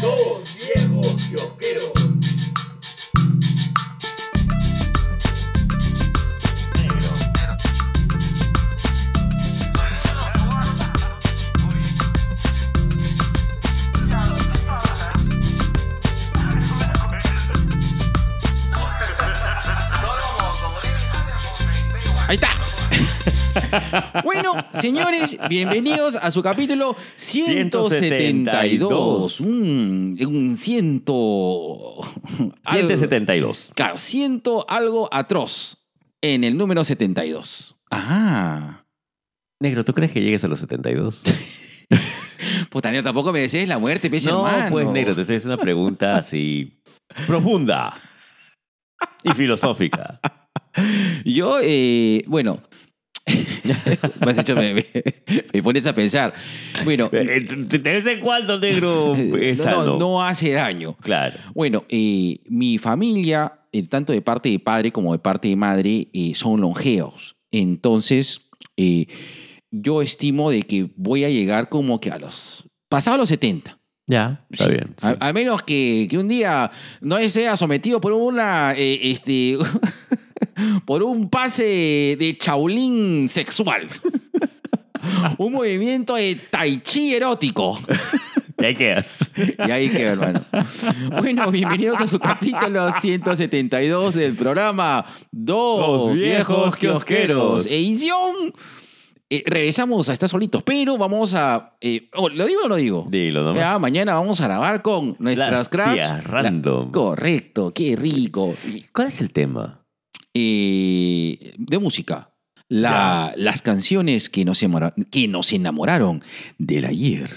Dos. Ahí está. bueno, señores, bienvenidos a su capítulo 172. Un, un ciento. algo- 172. Claro, ciento algo atroz en el número 72. Ah. Negro, ¿tú crees que llegues a los 72? Puta, no, tampoco mereces la muerte, pez no, hermano. pues negro, te haciendo una pregunta así profunda y filosófica. Yo, eh, bueno. Me has hecho, me, me- me pones a pensar. Bueno, Eh, De vez en cuando, negro, es no, no, no hace daño. Claro. Bueno, eh, mi familia, eh, tanto de parte de padre como de parte de madre, eh, son longeos. Entonces, eh, yo estimo de que voy a llegar como que a los... Pasado los 70. Ya, está Sí. bien. sí. A, a menos que, que un día no sea sometido por una... eh, este, por un pase de chaulín sexual. un movimiento de tai chi erótico. Y ahí quedas. Y ahí queda, hermano. Bueno, bienvenidos a su capítulo 172 del programa Dos, viejos kiosqueros. Edición. eh, regresamos a estar solitos, pero vamos a. eh, oh, ¿Lo digo o no lo digo? Dilo nomás. Ya, mañana vamos a grabar con nuestras Las tías random. La- correcto, qué rico. ¿Cuál es el tema? Eh, de música. La- las canciones que nos, que nos enamoraron del ayer.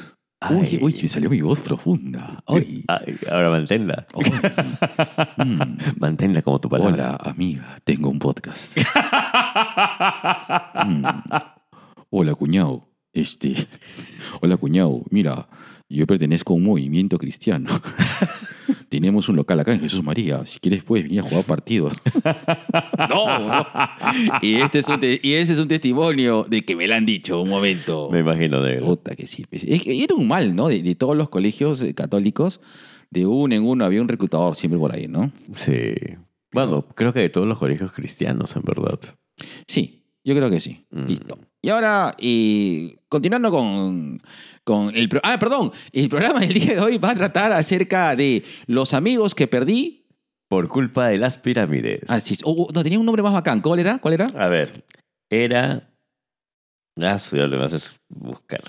Uy, Ay. uy, me salió mi voz profunda. Ay. Ay, ahora manténla. Mm. Manténla como tu palabra. Hola, amiga, tengo un podcast. Mm. Hola, cuñado. Este. Hola, cuñado. Mira, yo pertenezco a un movimiento cristiano. Tenemos un local acá en Jesús María. Si quieres, puedes venir a jugar partido. no, no. Y, este es un y ese es un testimonio de que me lo han dicho un momento. Me imagino, negro. Puta que sí. era un mal, ¿no? De, de todos los colegios eh, católicos, de uno en uno había un reclutador siempre por ahí, ¿no? Sí. Bueno, creo que de todos los colegios cristianos, en verdad. Sí, yo creo que sí. Mm. Listo. Y ahora, eh, continuando con, con el... pro- Ah, perdón. El programa del día de hoy va a tratar acerca de los amigos que perdí. Por culpa de las pirámides. Ah, sí. Oh, oh, no, tenía un nombre más bacán. ¿Cuál era? ¿Cuál era? A ver, era. Ah, ya lo vas a buscar.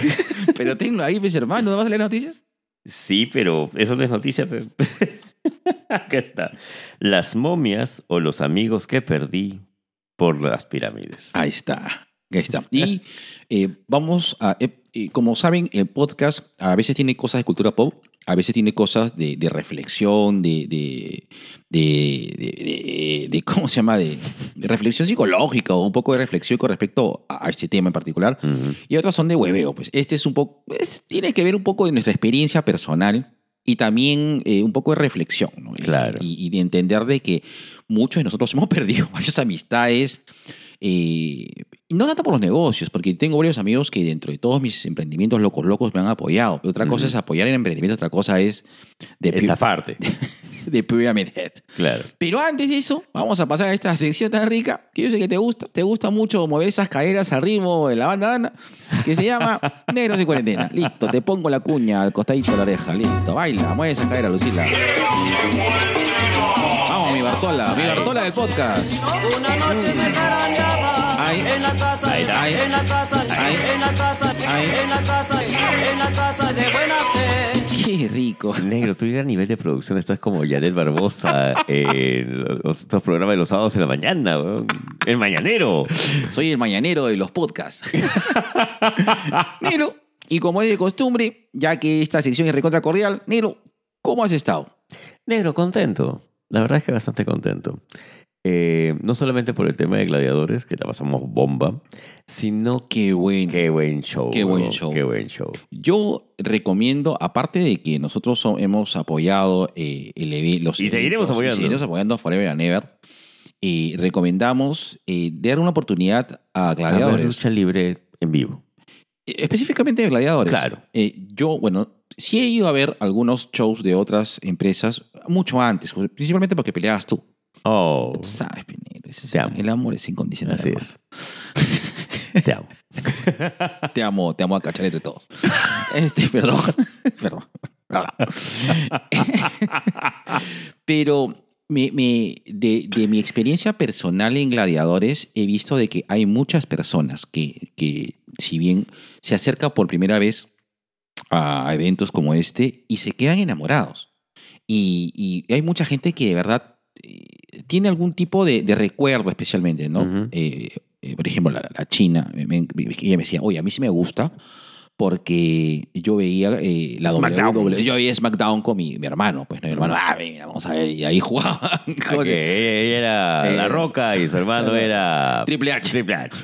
Pero tengo ahí, pues, hermano. ¿No vas a leer noticias? sí, pero eso no es noticia. pero- Acá está. Las momias o los amigos que perdí por las pirámides. Ahí está. Ahí está. Y eh, vamos a... eh, eh, como saben, el podcast a veces tiene cosas de cultura pop, a veces tiene cosas de, de reflexión, de, de, de, de- de- de- ¿Cómo se llama? De, reflexión psicológica o un poco de reflexión con respecto a, a este tema en particular. Ujú. Y otras son de hueveo. Pues este es un poco... es- tiene que ver un poco de nuestra experiencia personal y también eh, un poco de reflexión. ¿no? Y- Claro. Y, y de entender de que muchos de nosotros hemos perdido varias amistades. Eh, y no tanto por los negocios, porque tengo varios amigos que dentro de todos mis emprendimientos locos locos me han apoyado. Pero otra cosa es apoyar en emprendimiento, otra cosa es de, Estafarte. de Pyramid Head. Claro. Pero antes de eso, vamos a pasar a esta sección tan rica que yo sé que te gusta. Te gusta mucho mover esas caderas al ritmo de la banda Dana, que se llama Negros en Cuarentena. Listo, te pongo la cuña al costadito de la oreja. Listo, baila, mueve esa cadera, Lucila. Bartola, mi Bartola del podcast. Una noche me Ay. en la casa, Ay, ay. en la casa, Ay. en la casa, Ay. en la casa, en la casa de buena fe. Qué rico. Negro, tú a nivel de producción estás como Janet Barbosa en los, estos programas de los sábados en la mañana, weón. El mañanero. Soy el mañanero de los podcasts. Nero, y como es de costumbre, ya que esta sección es recontra cordial, Nero, ¿cómo has estado? Negro, contento. La verdad es que bastante contento. Eh, no solamente por el tema de gladiadores, que la pasamos bomba, sino que Qué bueno. qué buen show. Qué buen show. Qué buen show. Yo recomiendo, aparte de que nosotros so- hemos apoyado eh, el los Y seguiremos apoyando. seguiremos apoyando Forever and Ever, eh, recomendamos eh, dar una oportunidad a A ver, gladiadores. lucha libre en vivo. Eh, Específicamente de gladiadores. Claro. Eh, yo, bueno, sí he ido a ver algunos shows de otras empresas mucho antes, principalmente porque peleabas tú. Oh, Tú sabes, Pinero, Te el, amo. el amor es incondicional. así hermano. es. Te amo. Te amo, te amo a cachar entre todos. Este, perdón, perdón. Pero me- me- de, de mi experiencia personal en gladiadores, he visto de que hay muchas personas que, que si bien se acercan por primera vez a eventos como este y se quedan enamorados. Y, y hay mucha gente que de verdad eh, tiene algún tipo de, de recuerdo especialmente, ¿no? Eh, eh, por ejemplo, la, la china, me- me- ella me decía, oye, a mí sí me gusta porque yo veía eh, la SmackDown. WWE, yo veía SmackDown con mi, mi hermano, pues, ¿no? mi hermano, ah, mira, vamos a ver, y ahí jugaba. Ah, que ella era Eh, La Roca y su hermano era Triple H. Triple H.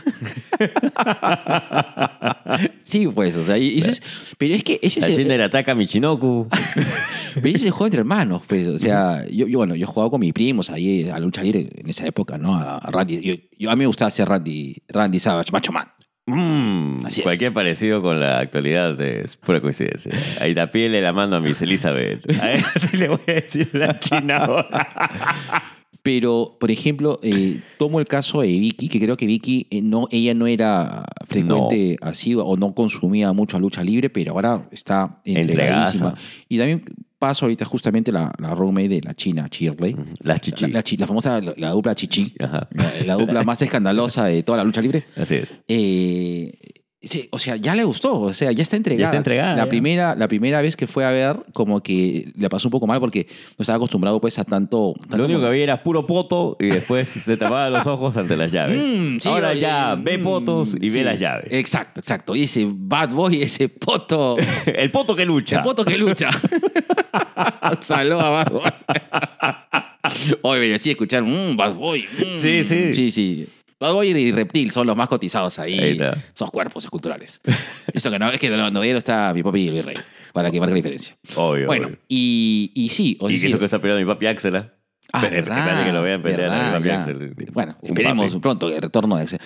sí, pues, o sea, y- ese es- pero es que ese es, el- China era Taka Michinoku. Pero ese es el juego entre hermanos, pues. O sea, yo, yo, bueno, yo jugaba con mis primos ahí a lucha libre en esa época, ¿no? A Randy. Yo, yo- a mí me gustaba hacer Randy, Randy Savage, Macho Man. Mm, Así cualquier parecido con la actualidad es pura coincidencia. Ahí da piel le la mando a Miss Elizabeth. A ella sí le voy a decir la China ahora. Pero, por ejemplo, eh, tomo el caso de Vicky, que creo que Vicky, eh, no, ella no era frecuente así o no consumía mucho lucha libre, pero ahora está entregadísima. Entregadaza. Y también paso ahorita justamente la, la roommate de la China, Shirley. Las chichi. La, la chi- la famosa, la, la dupla chichi. Ajá. La, la dupla más escandalosa de toda la lucha libre. Así es. Eh, sí, o sea, ya le gustó, o sea, ya está entregada. Ya está entregada, La ya. primera, la primera vez que fue a ver, como que le pasó un poco mal porque no estaba acostumbrado pues a tanto. tanto Lo único que había era puro poto y después se tapaba los ojos ante las llaves. Mm, sí, Ahora oye, ya mm, ve potos y ve las llaves. Exacto, exacto. Y ese bad boy, ese poto. El poto que lucha. El poto que lucha. Saludos a Bad Boy. Hoy merecí escuchar, mmm, Bad Boy. mm. Sí, sí. Sí, sí. Bad Boy y Reptil son los más cotizados ahí. Ahí está. Esos cuerpos esculturales. Eso que no es que los novelos está mi papi y el rey. Para que marque la diferencia. Obvio. Bueno, obvio. y, y sí. o Y que eso que está peleando mi papi Axel. ¿Ah? Espérate, verdad, espérate que lo vean pelear a mi verdad, papi ya. Axel. Bueno, Un esperemos papi. pronto el retorno de Axel.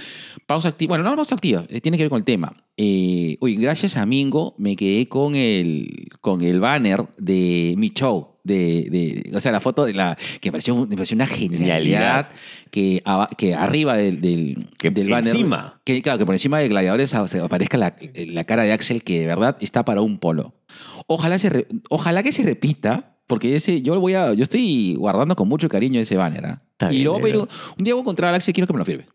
Pausa activa. Bueno, no pausa activa, eh, tiene que ver con el tema. Eh, uy, gracias a Mingo me quedé con el, con el banner de mi show. De, de- o sea, la foto de la que me pareció, me pareció una genialidad, Genialidad. que, que arriba del, del, Que del banner. encima. Que, claro, que por encima de Gladiadores aparezca la, la cara de Axel, que de verdad está para un polo. Ojalá, se ojalá que se repita, porque ese, yo lo voy a, yo estoy guardando con mucho cariño ese banner. ¿ah? Está y bien, luego, negro. un día voy a encontrar a Axel, quiero que me lo firme.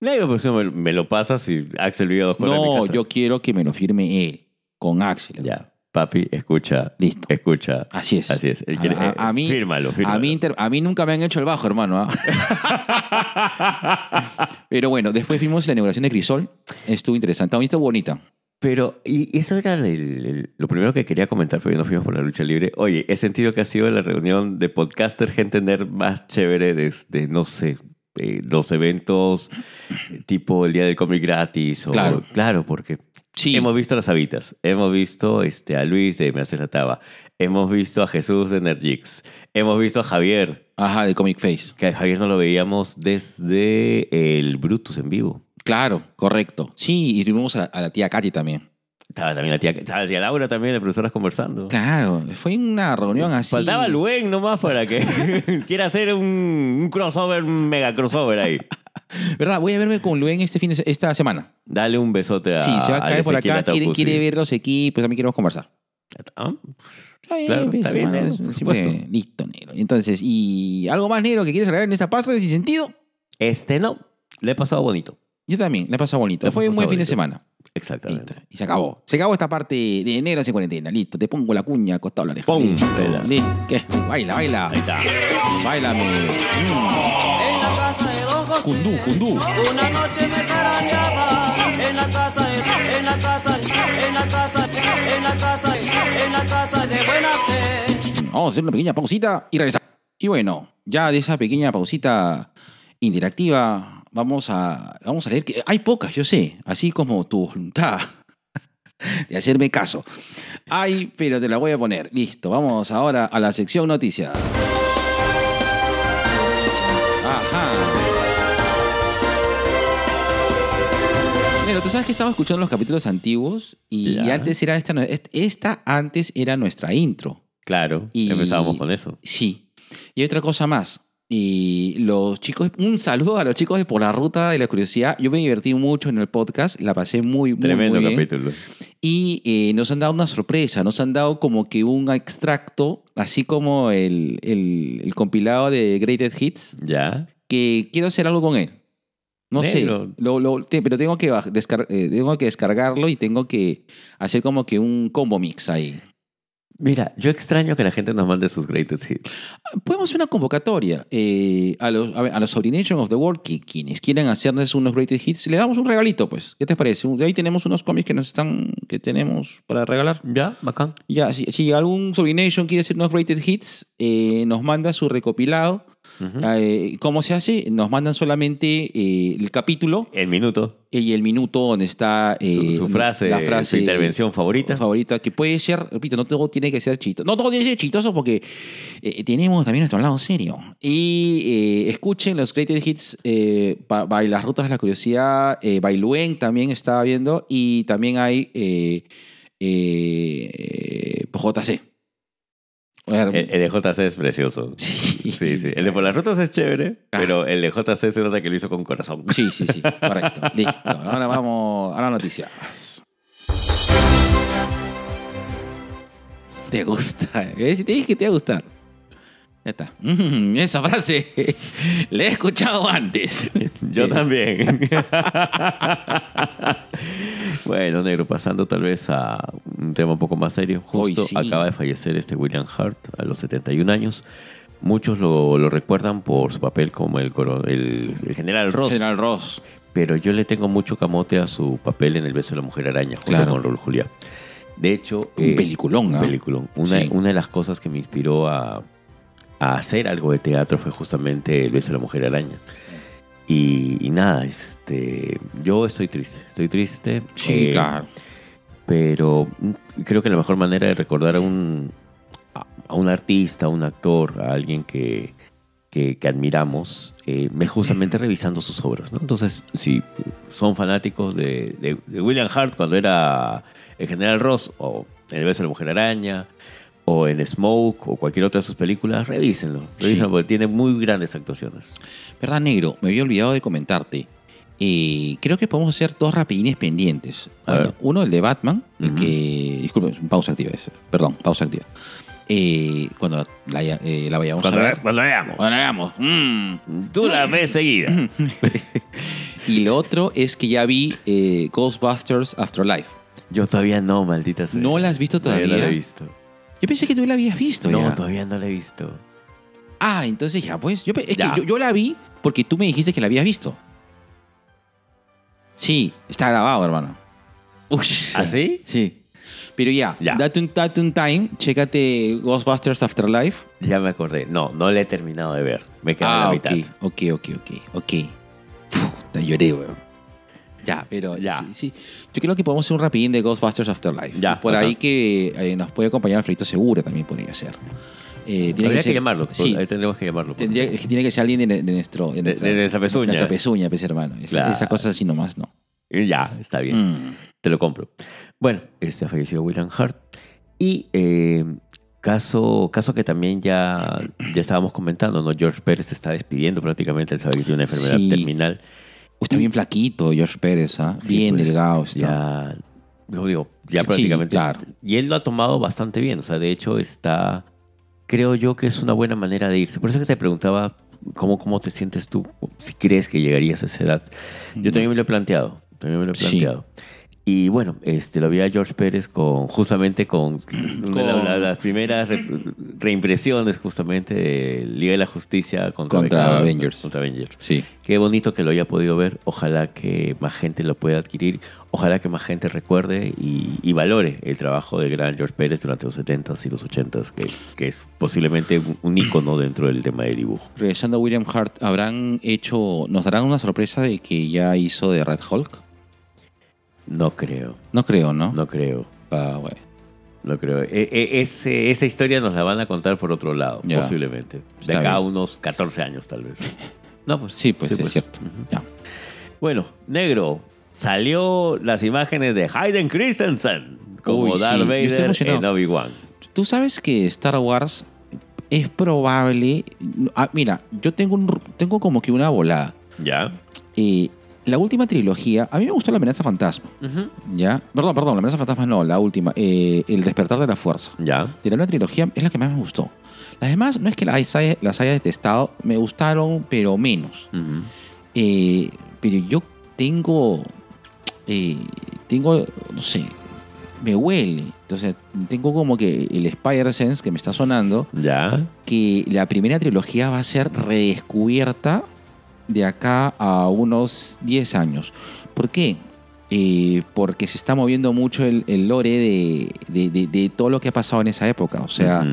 Negro, pues me, me lo pasas y Axel vive a dos cuadras de mi No, casa. yo quiero que me lo firme él, con Axel. Ya. Papi, escucha. Listo. Escucha. Así es. Así es. Él quiere- A, a- eh, a mí, fírmalo, fírmalo. A mí, inter- a mí nunca me han hecho el bajo, hermano. ¿ah? Pero bueno, después vimos la inauguración de Crisol. Estuvo interesante. También estuvo bonita. Pero, y eso era el- el- lo primero que quería comentar, pero no fuimos por la lucha libre. Oye, he sentido que ha sido la reunión de podcaster gente nerd más chévere desde, no sé, eh, los eventos tipo el día del cómic gratis. O, Claro. Claro, porque Sí. hemos visto a las habitas, hemos visto este, a Luis de Me Haces la Taba, hemos visto a Jesús de Nergix, hemos visto a Javier, Ajá, de Comic Face. que a Javier no lo veíamos desde el Brutus en vivo. Claro, correcto. Sí, y tuvimos a, a la tía Katy también. Estaba también la tía, estaba la tía Laura también, de profesoras conversando. Claro, fue una reunión así. Faltaba Luen nomás para que quiera hacer un, un crossover, un mega crossover ahí. ¿Verdad? Voy a verme con Luen este fin de esta semana. Dale un besote a Sí, se va a caer por acá, quiere, quiere ver los equipos, también queremos conversar. Ah, Está bien, Claro, pues, está bien, negro, por supuesto. Listo, negro. Entonces, ¿y algo más negro que quieres agregar en esta pasta de sin sentido? Este no, le he pasado bonito. Yo también, le he pasado bonito. Le Fue un buen fin de semana. Exactamente. Listo. Y se acabó. Se acabó esta parte de enero sin cuarentena. Listo. Te pongo la cuña acostado a la oreja. Pum. ¿Qué? Baila, baila. Ahí está. Bailame. En la casa de Don José. Cundú, cundú. Una noche me en la casa de, en la casa, en la casa, en la casa, en la casa de buena fe. Vamos a hacer una pequeña pausita y regresar. Y bueno, ya de esa pequeña pausita interactiva, vamos a, vamos a leer que hay pocas, yo sé, así como tu voluntad de hacerme caso. Hay, pero te la voy a poner. Listo, vamos ahora a la sección noticias. Ajá. Pero tú sabes que estaba escuchando los capítulos antiguos y, antes era esta, esta antes era nuestra intro. Claro, Y- empezábamos con eso. Sí. Y otra cosa más. Y los chicos, un saludo a los chicos de Por la Ruta de la Curiosidad. Yo me divertí mucho en el podcast, la pasé muy, muy, Tremendo muy bien. capítulo. Y eh, nos han dado una sorpresa, nos han dado como que un extracto, así como el, el- el compilado de Greatest Hits, ¿Ya? que quiero hacer algo con él. No Negro. sé, lo- lo- te- pero tengo que, descar- eh, tengo que descargarlo y tengo que hacer como que un combo mix ahí. Mira, yo extraño que la gente nos mande sus greatest hits. Podemos hacer una convocatoria eh, a los, a, ver, a los Ordination of the World, que quienes quieran hacerles unos greatest hits, le damos un regalito, pues. ¿Qué te parece? De ahí tenemos unos cómics que nos están, que tenemos para regalar. ¿Ya? Bacán. Ya, si, si algún Sobrination quiere hacer unos greatest hits, eh, nos manda su recopilado. Ujú. Eh, ¿Cómo se hace? Nos mandan solamente eh, el capítulo El minuto. y el minuto donde está Su, eh, su frase, la frase su intervención favorita. favorita, que puede ser, repito, no todo tiene que ser chistoso. No todo tiene que ser chistoso porque tenemos también nuestro lado serio. Y escuchen los Greatest Hits by Las Rutas de la Curiosidad. By Luen también estaba viendo. Y también hay JC. El, el de JC es precioso. Sí. Sí, sí. El de por las rutas es chévere, Ah. pero el de JC se nota que lo hizo con corazón. Sí, sí, sí, correcto. Listo. Ahora vamos a las noticias. ¿Te gusta? ¿Ves? Te dije que te iba a gustar. Ya está. Mm, esa frase la he escuchado antes. Yo Eh, también. bueno, negro, pasando tal vez a un tema un poco más serio. Hoy Justo sí. acaba de fallecer este William Hart a los 71 años. Muchos lo, lo recuerdan por su papel como el, el, el general Ross. General Ross. Pero yo le tengo mucho camote a su papel en El beso de la mujer araña, junto Claro. con Raúl Juliá. De hecho, Un peliculón, un ¿ah? peliculón. Una, Sí. una de las cosas que me inspiró a, a hacer algo de teatro fue justamente El beso de la mujer araña. Y, y nada, este, yo estoy triste, estoy triste. Sí, eh, claro. Pero creo que la mejor manera de recordar a un, a, a un artista, a un actor, a alguien que, que, que admiramos, eh, es justamente revisando sus obras. ¿no? Entonces, si son fanáticos de, de- de William Hart cuando era el general Ross, o El beso de la mujer araña, o en Smoke, o cualquier otra de sus películas, revísenlo. Revísenlo porque tiene muy grandes actuaciones. ¿Verdad, negro? Me había olvidado de comentarte. Eh, creo que podemos hacer dos rapidines pendientes. Uno, el de Batman, el Ujú. que. Disculpe, pausa activa eso. Perdón, pausa activa. Eh, cuando la, eh, la vayamos a ver. cuando veamos. Cuando la veamos. mm. Tú la ves seguida. Y lo otro es que ya vi eh, Ghostbusters Afterlife. Yo todavía no, maldita sea. ¿No la has visto todavía? no la he visto. Yo pensé que tú la habías visto No, ya. todavía no la he visto. Ah, entonces ya, pues. Yo, es Ya. que yo, yo la vi porque tú me dijiste que la habías visto. Sí, está grabado, hermano. Uy. ¿Ah, sí? Pero ya, Ya. Date, un, date un time, chécate Ghostbusters Afterlife. Ya me acordé. No, no la he terminado de ver. Me quedé a la Ah, mitad. ok, ok, ok, ok, ok. Puta, lloré, weón. Ya, pero Ya. Sí, sí. Yo creo que podemos hacer un rapidín de Ghostbusters Afterlife. Ya, Por ajá. ahí que eh, nos puede acompañar Alfredito Segura también podría ser. Eh, Habría que, ser- llamarlo. Sí, Ahí tendremos que llamarlo. tendría, es que tiene que ser alguien de, de nuestro... De nuestra, de nuestra pezuña. Nuestra pezuña, pues, hermano. Esa, Claro. esa cosa así nomás, no. Ya, está bien. Mm. Te lo compro. Bueno, este ha fallecido William Hart. Y eh, caso, caso que también ya, ya estábamos comentando, ¿no? George Pérez se está despidiendo prácticamente. Él sabe que tiene una enfermedad Sí. terminal. Está bien flaquito, George Pérez, ¿ah? Sí, Bien pues, delgado está. Ya, lo digo, ya Sí, prácticamente. claro. Y él lo ha tomado bastante bien. O sea, de hecho, está. Creo yo que es una buena manera de irse. Por eso que te preguntaba cómo, cómo te sientes tú, si crees que llegarías a esa edad. Yo también me lo he planteado. También me lo he Sí. Y bueno, este, lo vi a George Pérez con justamente con, una de la- la- las primeras re- reimpresiones justamente de Liga de la Justicia contra, Contra Beckham- Avengers. Contra Avengers. Sí. Qué bonito que lo haya podido ver. Ojalá que más gente lo pueda adquirir. Ojalá que más gente recuerde y, y valore el trabajo del gran George Pérez durante los 70s y los 80s, que, que es posiblemente un, ícono dentro del tema del dibujo. Regresando a William Hart, ¿habrán hecho, nos darán una sorpresa de que ya hizo de Red Hulk? No creo, No creo, ¿no? no creo, Ah, bueno. no creo. E- e- ese- esa historia nos la van a contar por otro lado, Ya. posiblemente. De acá a unos 14 años tal vez. No, pues Sí, pues Sí, es pues. cierto. Ya. Bueno, negro, salió las imágenes de Hayden Christensen como Uy, Darth Vader en Obi-Wan. Tú sabes que Star Wars es probable. Ah, mira, yo tengo, un, tengo como que una volada. ¿Ya? Eh, la última trilogía, a mí me gustó La amenaza fantasma. ¿Ya? Perdón, perdón, La amenaza fantasma no, la última. eh, el despertar de la fuerza. ¿Ya? De la nueva trilogía es la que más me gustó. Las demás no es que las haya, las haya detestado, me gustaron, pero menos. Eh, pero yo tengo. eh, tengo. No sé. Me huele. Entonces, tengo como que el Spider-Sense que me está sonando. ¿Ya? Que la primera trilogía va a ser redescubierta de acá a unos 10 años. ¿Por qué? Eh, porque se está moviendo mucho el, el lore de, de- de- de todo lo que ha pasado en esa época. O sea,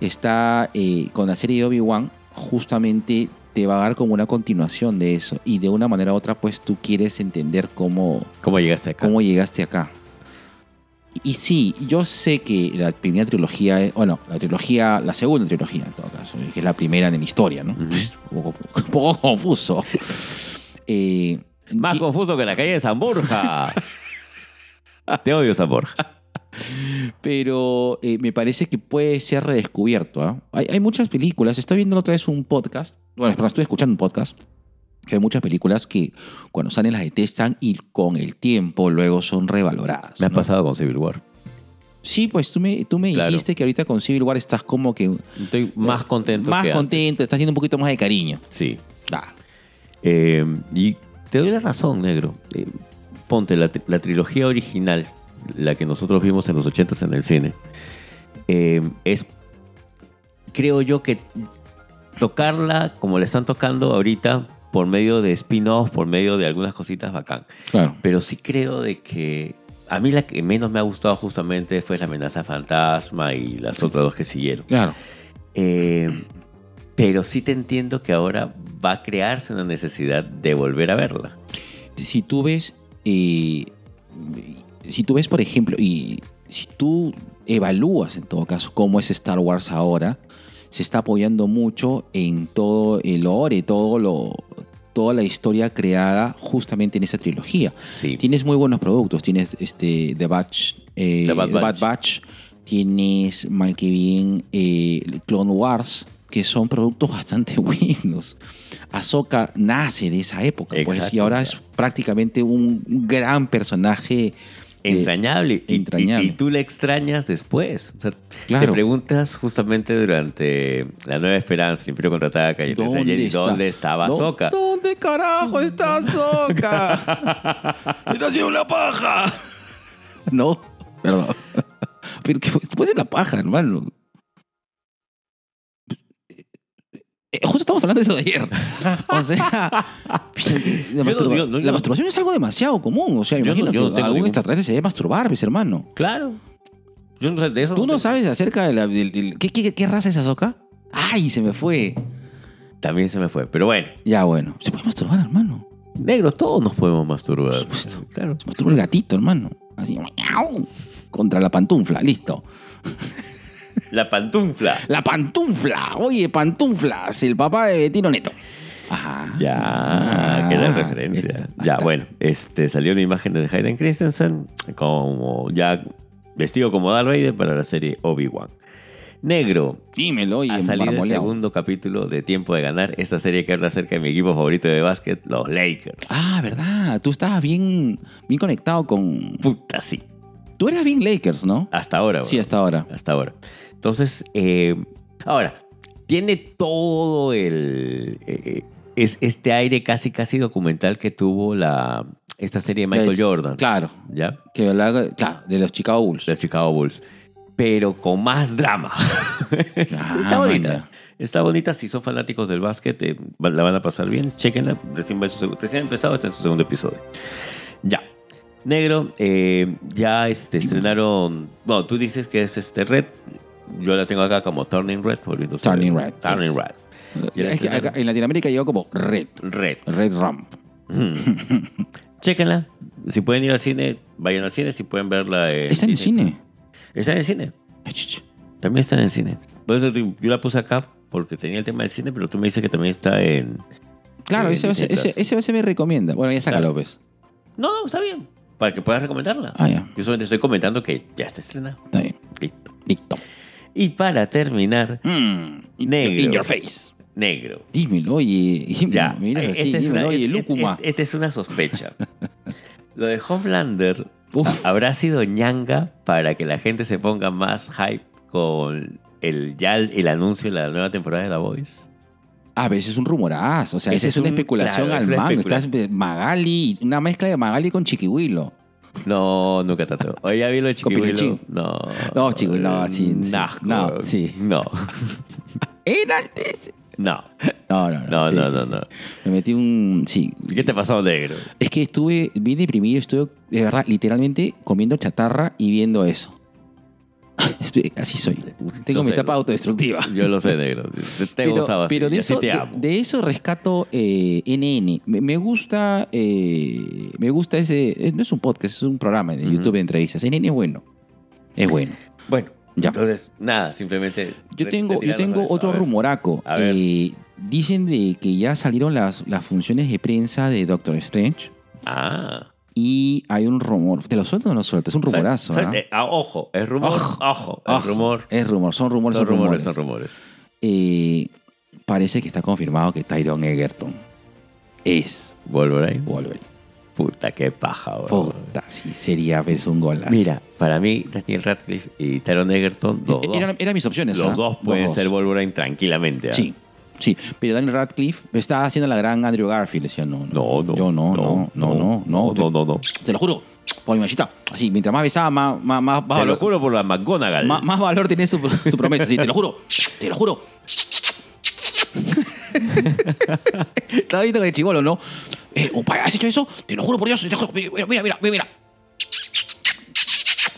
está eh, con la serie de Obi-Wan, justamente te va a dar como una continuación de eso. Y de una manera u otra, pues tú quieres entender cómo, ¿Cómo llegaste acá? cómo llegaste acá. Y sí, yo sé que la primera trilogía, es- bueno, la trilogía, la segunda trilogía en todo caso, que es la primera en la historia, ¿no? Un, poco, un poco confuso. Eh, Más confuso que la calle de San Borja. Te odio, San Borja. pero eh, me parece que puede ser redescubierto. ¿ah? Hay, hay muchas películas, estoy viendo otra vez un podcast, bueno, perdón, estoy escuchando un podcast, hay muchas películas que cuando salen las detestan y con el tiempo luego son revaloradas. Me ha ¿no? pasado con Civil War. Sí, pues tú me, tú me Claro. dijiste que ahorita con Civil War estás como que Estoy más contento más que antes. contento, estás haciendo un poquito más de cariño. Sí. Ah, Eh, y te doy la razón, negro. Eh, ponte la, la trilogía original, la que nosotros vimos en los 80 en el cine. eh, es, creo yo que tocarla como le están tocando ahorita por medio de spin-offs, por medio de algunas cositas bacán. claro. Pero sí creo de que a mí la que menos me ha gustado justamente fue la amenaza fantasma y las otras dos que siguieron. Claro. Eh, pero sí te entiendo que ahora va a crearse una necesidad de volver a verla. Si tú ves, eh, si tú ves, por ejemplo, y si tú evalúas en todo caso cómo es Star Wars ahora, se está apoyando mucho en todo el lore, todo lo, toda la historia creada justamente en esa trilogía. Sí. Tienes muy buenos productos. Tienes este The Batch, eh, The Bad The Bad Batch. Batch. Tienes mal que bien eh, Clone Wars, que son productos bastante buenos. Ahsoka nace de esa época, pues, y ahora es prácticamente un gran personaje. Eh, Entrañable. Y- entrañable. Y, y tú la extrañas después. O sea, Claro. Te preguntas justamente durante La Nueva Esperanza, el Imperio Contraataca y Jedi, ¿dónde estaba ¿Dó- Ahsoka? ¿Dónde carajo está Ahsoka? ¡Se está haciendo una paja! No, perdón. Pero que puede ser la paja, hermano. Eh, Justo estamos hablando de eso de ayer. O sea, la, no- masturba- yo no- la yo- masturbación es algo demasiado común. O sea, Yo no- imagino yo no que algún extraterrestre se debe masturbar, pues, hermano. Claro. Yo no sé de eso. ¿Tú no sabes acerca de la... ¿qué, qué, qué raza es Ahsoka? ¡Ay, se me fue! También se me fue. Pero bueno, Ya, bueno. Se puede masturbar, hermano. negros, todos nos podemos masturbar. Por supuesto. Claro. Se masturba el gatito, hermano. Así, ¡miau! contra la pantufla, listo. La pantufla. La pantufla, oye, pantuflas, el papá de Betino Neto. Ajá. Ya, Ah, referencia. está, ahí Ya, está. bueno, este, salió una imagen de Hayden Christensen como ya vestido como Darth Vader para la serie Obi-Wan. Negro, Dímelo, oye, ha salido el segundo capítulo de Tiempo de Ganar, esta serie que habla acerca de mi equipo favorito de básquet, los Lakers. Ah, verdad. Tú estabas bien, bien conectado con. Puta, sí. Tú eras bien Lakers, ¿no? Hasta ahora. Sí, hasta ahora. Hasta ahora. Entonces, eh, ahora, tiene todo el... eh, es este aire casi casi documental que tuvo la, esta serie de Michael Eh, Jordan. Claro. ¿Ya? Que hablaba- claro, de los Chicago Bulls. De los Chicago Bulls. Pero con más drama. Ah, está bonita. Está bonita. Si son fanáticos del básquet, eh, la van a pasar bien. Chequenla. Recién, recién ha empezado, está en su segundo episodio. Ya. Negro, eh, ya este, estrenaron. Bueno, tú dices que es este Red. Yo la tengo acá como Turning Red. volviendo a ser- Turning Red, Turning yes. Red. Es que acá estrenaron. en Latinoamérica llegó como Red. Red. Red Ramp. Chequenla. Si pueden ir al cine, vayan al cine. Si pueden verla en. ¿Está en el Disney. cine? Está en el cine. También está en el cine. Por eso yo la puse acá porque tenía el tema del cine, pero tú me dices que también está en. Claro, en ese, ese, ese, ese me recomienda. Bueno, ya sácalo, Claro. pues. No, no, está bien. Para que puedas recomendarla. Ah, ya. Yo solamente estoy comentando que ya está estrenada. Está bien. Listo. Listo. Y para terminar, Mm, Negro. In your face. negro. Dímelo, oye. Dímelo, Ya. Mira así, es dímelo, una- oye, lúcuma. et- Esta es una sospecha. Lo de Homelander Uf. habrá sido ñanga para que la gente se ponga más hype con el ya el, el anuncio de la nueva temporada de The Voice. A veces es un rumorazo. O sea, esa es es una un- especulación claro, es al una mango. especulación. Estás Magali, una mezcla de Magali con Chiquihuilo. No, nunca tanto. Oye, ¿ya vi lo de Chiquihuilo? No. No, Chiquihuilo, sí. No, sí. No. Era ese. No. No, no, no. No, sí, no, sí, no, sí. no. Me metí un. Sí. ¿Qué te pasó, negro? Es que estuve bien deprimido, estuve, de verdad, literalmente comiendo chatarra y viendo eso. Estoy, así soy. Tengo mi etapa autodestructiva. Yo lo sé, negro. Te, te he pero, gozado así, pero de, eso, te amo. de eso rescato eh, NN. Me, me gusta, eh, me gusta ese. eh, No es un podcast, es un programa de. YouTube de entrevistas. NN es bueno. Es bueno. Bueno, Ya. entonces, nada, simplemente. Yo tengo, yo tengo otro A rumoraco. A ver. Eh, dicen de que ya salieron las, las funciones de prensa de Doctor Strange. Ah. Y hay un rumor. ¿Te lo suelto o no lo suelto? Es un rumorazo. O sea, ¿ah? eh, ah, ojo, es rumor. Ojo. Ojo, es Ojo. rumor. Es rumor, son rumores, Son son rumores, rumores. son rumores. Eh, parece que está confirmado que Tyron Egerton es Wolverine. Wolverine. Puta, qué paja, bro. Puta, sí, sería verse un golazo. Mira, para mí, Daniel Radcliffe y Taron Egerton, los dos, eran, eran mis opciones. los ¿ah? dos pueden ser. Wolverine tranquilamente. Sí, sí. Pero Daniel Radcliffe está haciendo la gran Andrew Garfield. Decía, no, No, no. Yo no, no, no, no. No, no, no. no. Te lo juro. Por mi machita. Así, mientras más besaba, más, más, más, más Te lo valor, juro por la McGonagall. más, más valor tiene su, su promesa. Sí, te lo juro. Te lo juro. Estaba visto que de chivolo, ¿no? Eh, opa, ¿has hecho eso? Te lo juro por Dios. Te lo juro. Mira, mira, mira, mira.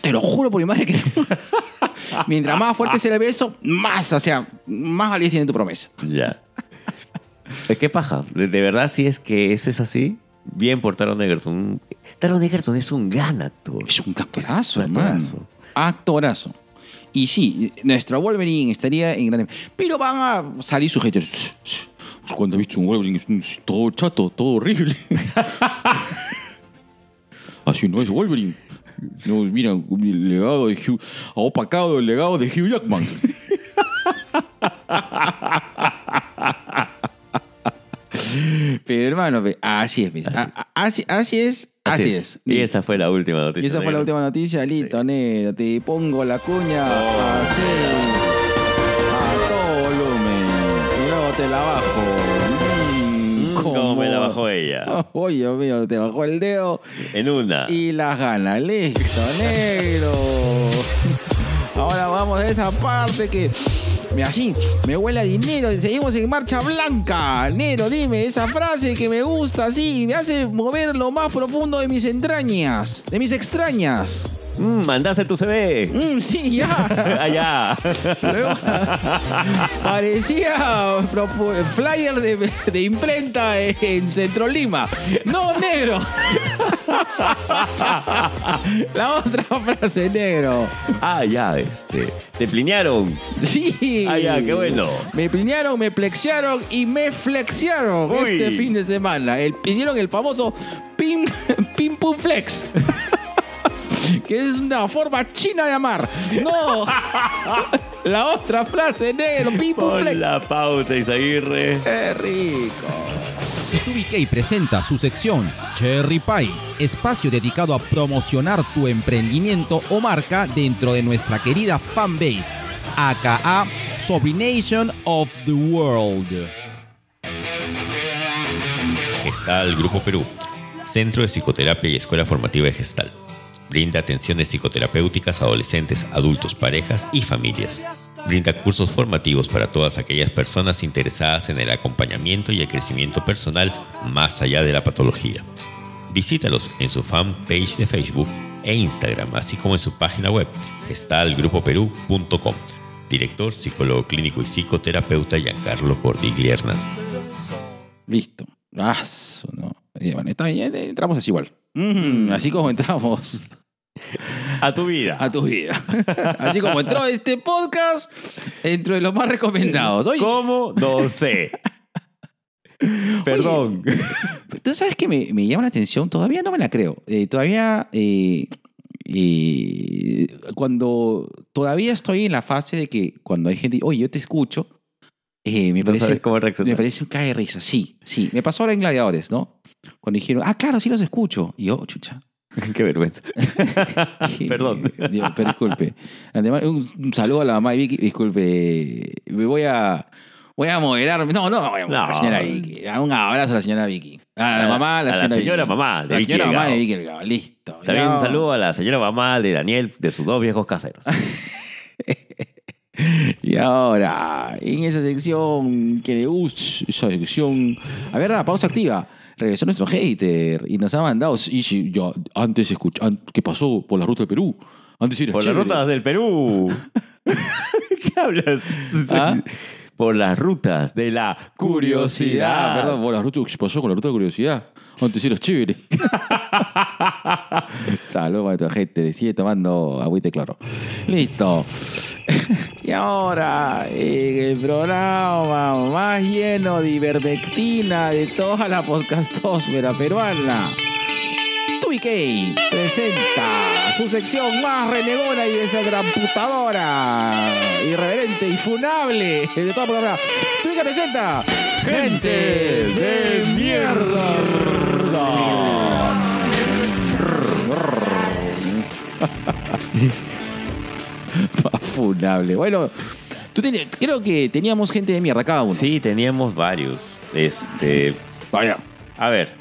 Te lo juro por mi madre que... Mientras más fuerte sea el beso, más, o sea, más validez tiene tu promesa. Ya. Es que paja. De, de verdad, si es que eso es así, bien por Taron Egerton. Taron Egerton es un gran actor. Es un actorazo, Es un actorazo. Actorazo. Y sí, nuestro Wolverine estaría en grande. Pero van a salir sujetos. Cuando he visto un Wolverine todo chato, todo horrible. Así no es Wolverine. No, mira, el legado de Hugh. Ha opacado el legado de Hugh Jackman. Pero hermano, ve, así es. Así, así es. Así, es. Y esa fue la última noticia. Y esa fue la última noticia, listo, negro. Te pongo la cuña Oh. así. Bajó ella. Oh, Dios mío, te bajó el dedo En una. y las ganas. Listo, negro. Ahora vamos a esa parte que. me- Así, me huele a dinero. Seguimos en marcha blanca. Negro, dime esa frase que me gusta así. Me hace mover lo más profundo de mis entrañas. De mis extrañas. Mm, mandaste tu CV. Mm, sí, ya. Allá. Luego, parecía flyer de, de imprenta en Centro Lima. No, negro. La otra frase, negro. Ah, ya, este. Te plinearon. Sí. Ah, ya, qué bueno. Me plinearon, me plexiaron y me flexiaron Uy. este fin de semana. El, hicieron el famoso pim, pim pum flex. que es una forma china de amar. No. La otra frase, negro, pim Pon flex. la pauta, Isaguirre. Qué rico. B2BK presenta su sección Cherry Pie, espacio dedicado a promocionar tu emprendimiento o marca dentro de nuestra querida fanbase, aka Sobrination of the World. Gestal Grupo Perú, Centro de Psicoterapia y Escuela Formativa de Gestal. Brinda atenciones psicoterapéuticas a adolescentes, adultos, parejas y familias. Brinda cursos formativos para todas aquellas personas interesadas en el acompañamiento y el crecimiento personal más allá de la patología. Visítalos en su fanpage de Facebook e Instagram, así como en su página web gestalgrupoperú.com. Director, psicólogo clínico y psicoterapeuta Giancarlo Cordiglia Hernández. Listo. Ah, no. Bueno, está bien, eh, entramos así igual. Así como entramos A tu vida. a tu vida. Así como entró este podcast, dentro de los más recomendados. Oye, ¿Cómo? No sé. Perdón. ¿Tú sabes que me, me llama la atención? Todavía no me la creo. Eh, todavía, eh, eh, cuando todavía estoy en la fase de que cuando hay gente, oye, yo te escucho, eh, me, No parece, sabes cómo reaccionar. me parece un cae de risa. Sí, sí. Me pasó ahora en Gladiadores, ¿no? Cuando dijeron, ah, claro, sí los escucho. Y yo, chucha. Qué vergüenza. ¿qué? Perdón. Dios, pero disculpe. Además, un, saludo a la mamá de Vicky. Disculpe, me voy a... Voy a moderar. No, no, voy a moderar a la No. señora Vicky. Un abrazo a la señora Vicky. A la mamá, a la a la señora, señora Vicky. mamá de la Vicky señora mamá de Vicky Delgado. Listo. También un saludo a la señora mamá de Daniel, de sus dos viejos caseros. Y ahora, en esa sección que le gusta, esa sección. A ver, la pausa activa. Regresó nuestro hater y nos ha mandado. Y yo antes escuché. ¿Qué pasó por la ruta de Perú? Antes era Por las rutas del Perú. ¿Qué hablas? ¿Ah? Por las rutas de la curiosidad. Ah, perdón, por la ruta, ¿qué pasó con la ruta de curiosidad? Antes era chévere. Saludos a nuestra gente, sigue tomando agüita de cloro. Listo. y ahora, en el programa más lleno de ivermectina de toda la podcastósfera peruana, Tuikey presenta su sección más renegona y desagramputadora, irreverente y funable de toda programa. Tuikey presenta Gente de Mierda. funable. Bueno, tú tenías- creo que teníamos gente de mierda cada uno. Sí, teníamos varios. Este, Vaya. a ver,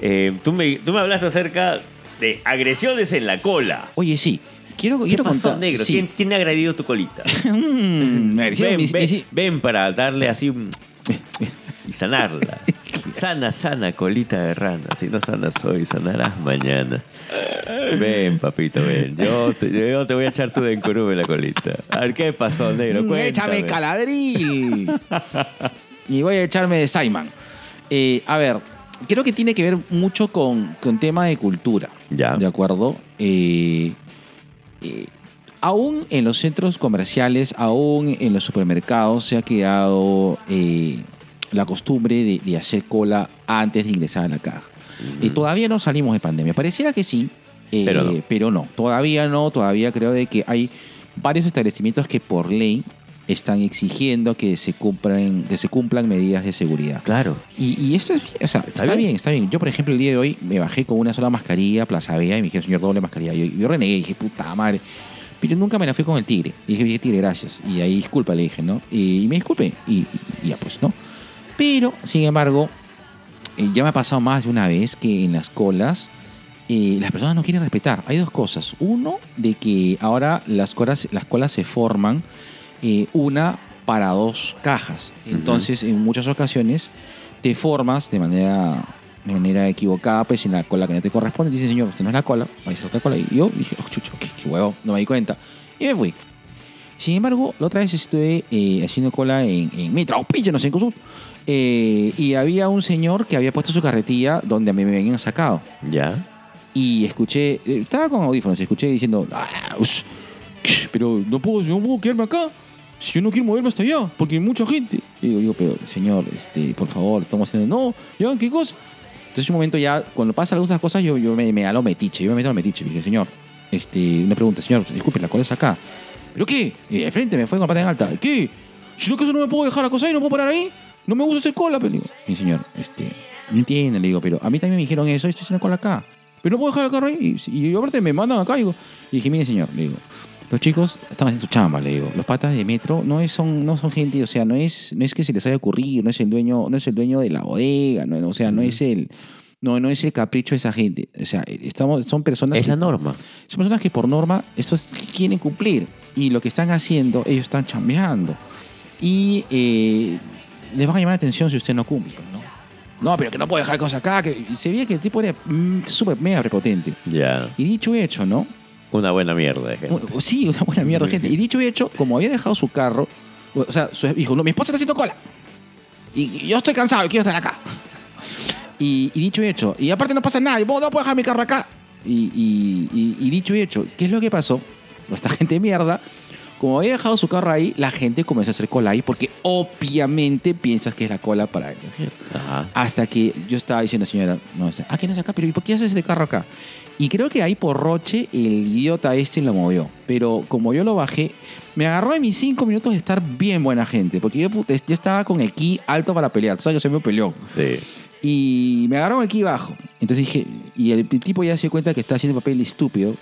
eh, tú, me, tú me hablaste acerca de agresiones en la cola. Oye, sí. Quiero, ¿Qué quiero pasó, contar. negro? sí. ¿Quién, quién ha agredido tu colita? Mm, me ven, mis- ven, mis- ven para darle así un- y sanarla. Sana, sana, colita de rana. Si no sanas hoy, sanarás mañana. Ven, papito, ven. Yo te, yo te voy a echar tu dencurume en la colita. A ver, ¿qué pasó, negro? Mm, Échame Cuéntame. caladrín. y voy a echarme de Simon. Eh, a ver, creo que tiene que ver mucho con, con tema de cultura. Ya. ¿De acuerdo? Eh, eh, aún en los centros comerciales, aún en los supermercados, se ha quedado eh, la costumbre de, de hacer cola antes de ingresar a la caja. Y todavía no salimos de pandemia. Pareciera que sí, eh, Pero no. pero no. Todavía no, todavía creo de que hay varios establecimientos que por ley están exigiendo que se cumplan, que se cumplan medidas de seguridad. Claro. Y, y esto es, o sea, está, bien? bien? está bien. Yo, por ejemplo, el día de hoy me bajé con una sola mascarilla, Plaza Vea, y me dijeron, señor, doble mascarilla. Yo, yo renegué, dije, puta madre. Pero nunca me la fui con el tigre. Y dije, tigre, gracias. Y ahí disculpa, le dije, ¿no? Y, me disculpe. Y ya, pues, ¿no? Pero, sin embargo, eh, ya me ha pasado más de una vez que en las colas eh, las personas no quieren respetar. Hay dos cosas. Uno, de que ahora las colas, las colas se forman eh, una para dos cajas. Entonces, en muchas ocasiones te formas de manera, de manera equivocada, pues en la cola que no te corresponde. Dice, señor, usted no es la cola, vaya a otra cola. Y yo dije, oh, chucho, qué, qué huevo, no me di cuenta. Y me fui. Sin embargo, la otra vez estuve eh, haciendo cola en, en Mitra, pinche, no sé, en Cosur. Eh, y había un señor que había puesto su carretilla donde a mí me habían sacado. Ya. Y escuché, eh, estaba con audífonos, escuché diciendo, "Ah, ush, pero no puedo, no puedo quedarme acá. Si yo no quiero moverme hasta allá, porque hay mucha gente. Y digo, digo, pero señor, este, por favor, estamos haciendo, no, ya, ¿qué cosa? Entonces, un momento ya, cuando pasan algunas cosas, yo, yo me, me da lo metiche, yo me meto al metiche. Y dije, señor, este, una pregunta, señor, disculpe, la cola es acá. ¿Pero qué? Y de frente me fue con la pata en alta. ¿Qué? Si no, que eso no me puedo dejar acosar y no puedo parar ahí. No me gusta hacer cola, pero digo, mi señor, este, no entiende, le digo, pero a mí también me dijeron eso, estoy haciendo cola acá. Pero no puedo dejar el carro ahí. Y, y aparte me mandan acá, digo. Y dije, mire, señor, le digo, los chicos están haciendo su chamba, le digo. Los patas de metro no es, son, no son gente, o sea, no es, no es que se les haya ocurrido, no es el dueño, no es el dueño de la bodega, no, o sea, no es el. No, no es el capricho de esa gente. O sea, estamos, son personas. Es que- la norma. son personas que por norma estos quieren cumplir y lo que están haciendo ellos están chambeando y eh, les van a llamar la atención si usted no cumple ¿no? no pero que no puedo dejar cosas acá que se veía que el tipo era mm, súper mega prepotente Ya. y dicho y hecho ¿no? Una buena mierda de gente. Sí una buena mierda gente y dicho y hecho como había dejado su carro o sea su dijo no mi esposa está haciendo cola y y yo estoy cansado y quiero estar acá y, y dicho y hecho, y aparte no pasa nada, y vos no puedo dejar mi carro acá. Y, y- y- y dicho y hecho, ¿qué es lo que pasó? Esta gente de mierda Como había dejado su carro ahí, la gente comenzó a hacer cola ahí porque obviamente piensas que es la cola para el. Ajá. Hasta que yo estaba diciendo, señora, no, está- ah, que no es acá, pero ¿y por qué haces este carro acá? Y creo que ahí por Roche el idiota este lo movió. Pero como yo lo bajé, me agarró en mis cinco minutos de estar bien buena gente. Porque yo, yo estaba con el ki alto para pelear. Tú sabes que soy muy peleón. Sí. Y me agarró el ki bajo. Entonces dije, y el tipo ya se dio cuenta que está haciendo papel estúpido.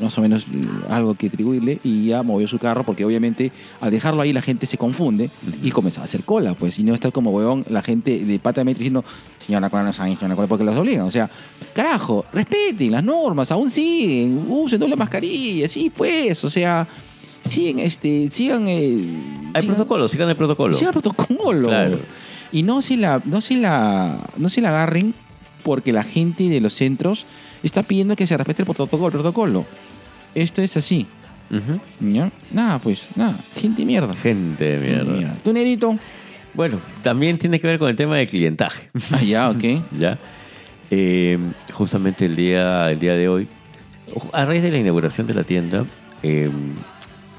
Más o menos eh, algo que atribuirle. Y ya movió su carro porque obviamente al dejarlo ahí la gente se confunde y comenzaba a hacer cola. Pues y no estar como huevón la gente de pata de metro diciendo, señora cola no saben, señora cola porque los obligan. O sea, carajo, respeten las normas, aún siguen, usen doble mascarilla, sí, pues. O sea, siguen, este, sigan. eh, Hay sigan- protocolo, sigan el protocolo. Sigan protocolos. Claro. Y no se la, no se la, no se la agarren porque la gente de los centros está pidiendo que se respete el protocolo. el protocolo. Esto es así. Ujú. ¿ya? Nada, pues, nada. Gente mierda. Gente de mierda. ¿Tú, Nerito? Bueno, también tiene que ver con el tema de clientaje. Ah, ya, ok. ¿Ya? Eh, justamente el día, el día de hoy, a raíz de la inauguración de la tienda, eh,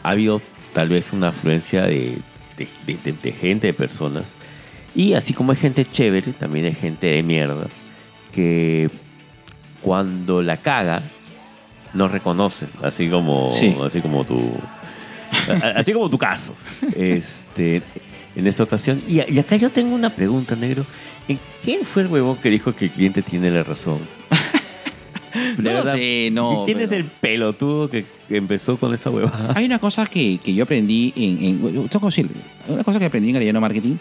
ha habido tal vez una afluencia de, de- de- de- de gente, de personas. Y así como hay gente chévere, también hay gente de mierda que cuando la caga no reconoce, así como, Sí. así como tu, así como tu caso. Este, en esta ocasión. Y, y acá yo tengo una pregunta, negro. ¿En ¿Quién fue el huevón que dijo que el cliente tiene la razón? No verdad. sé, no, ¿Y quién es el pelotudo que, empezó con esa huevada? Hay una cosa que, que yo aprendí en, en- una cosa que aprendí en Arellano Marketing,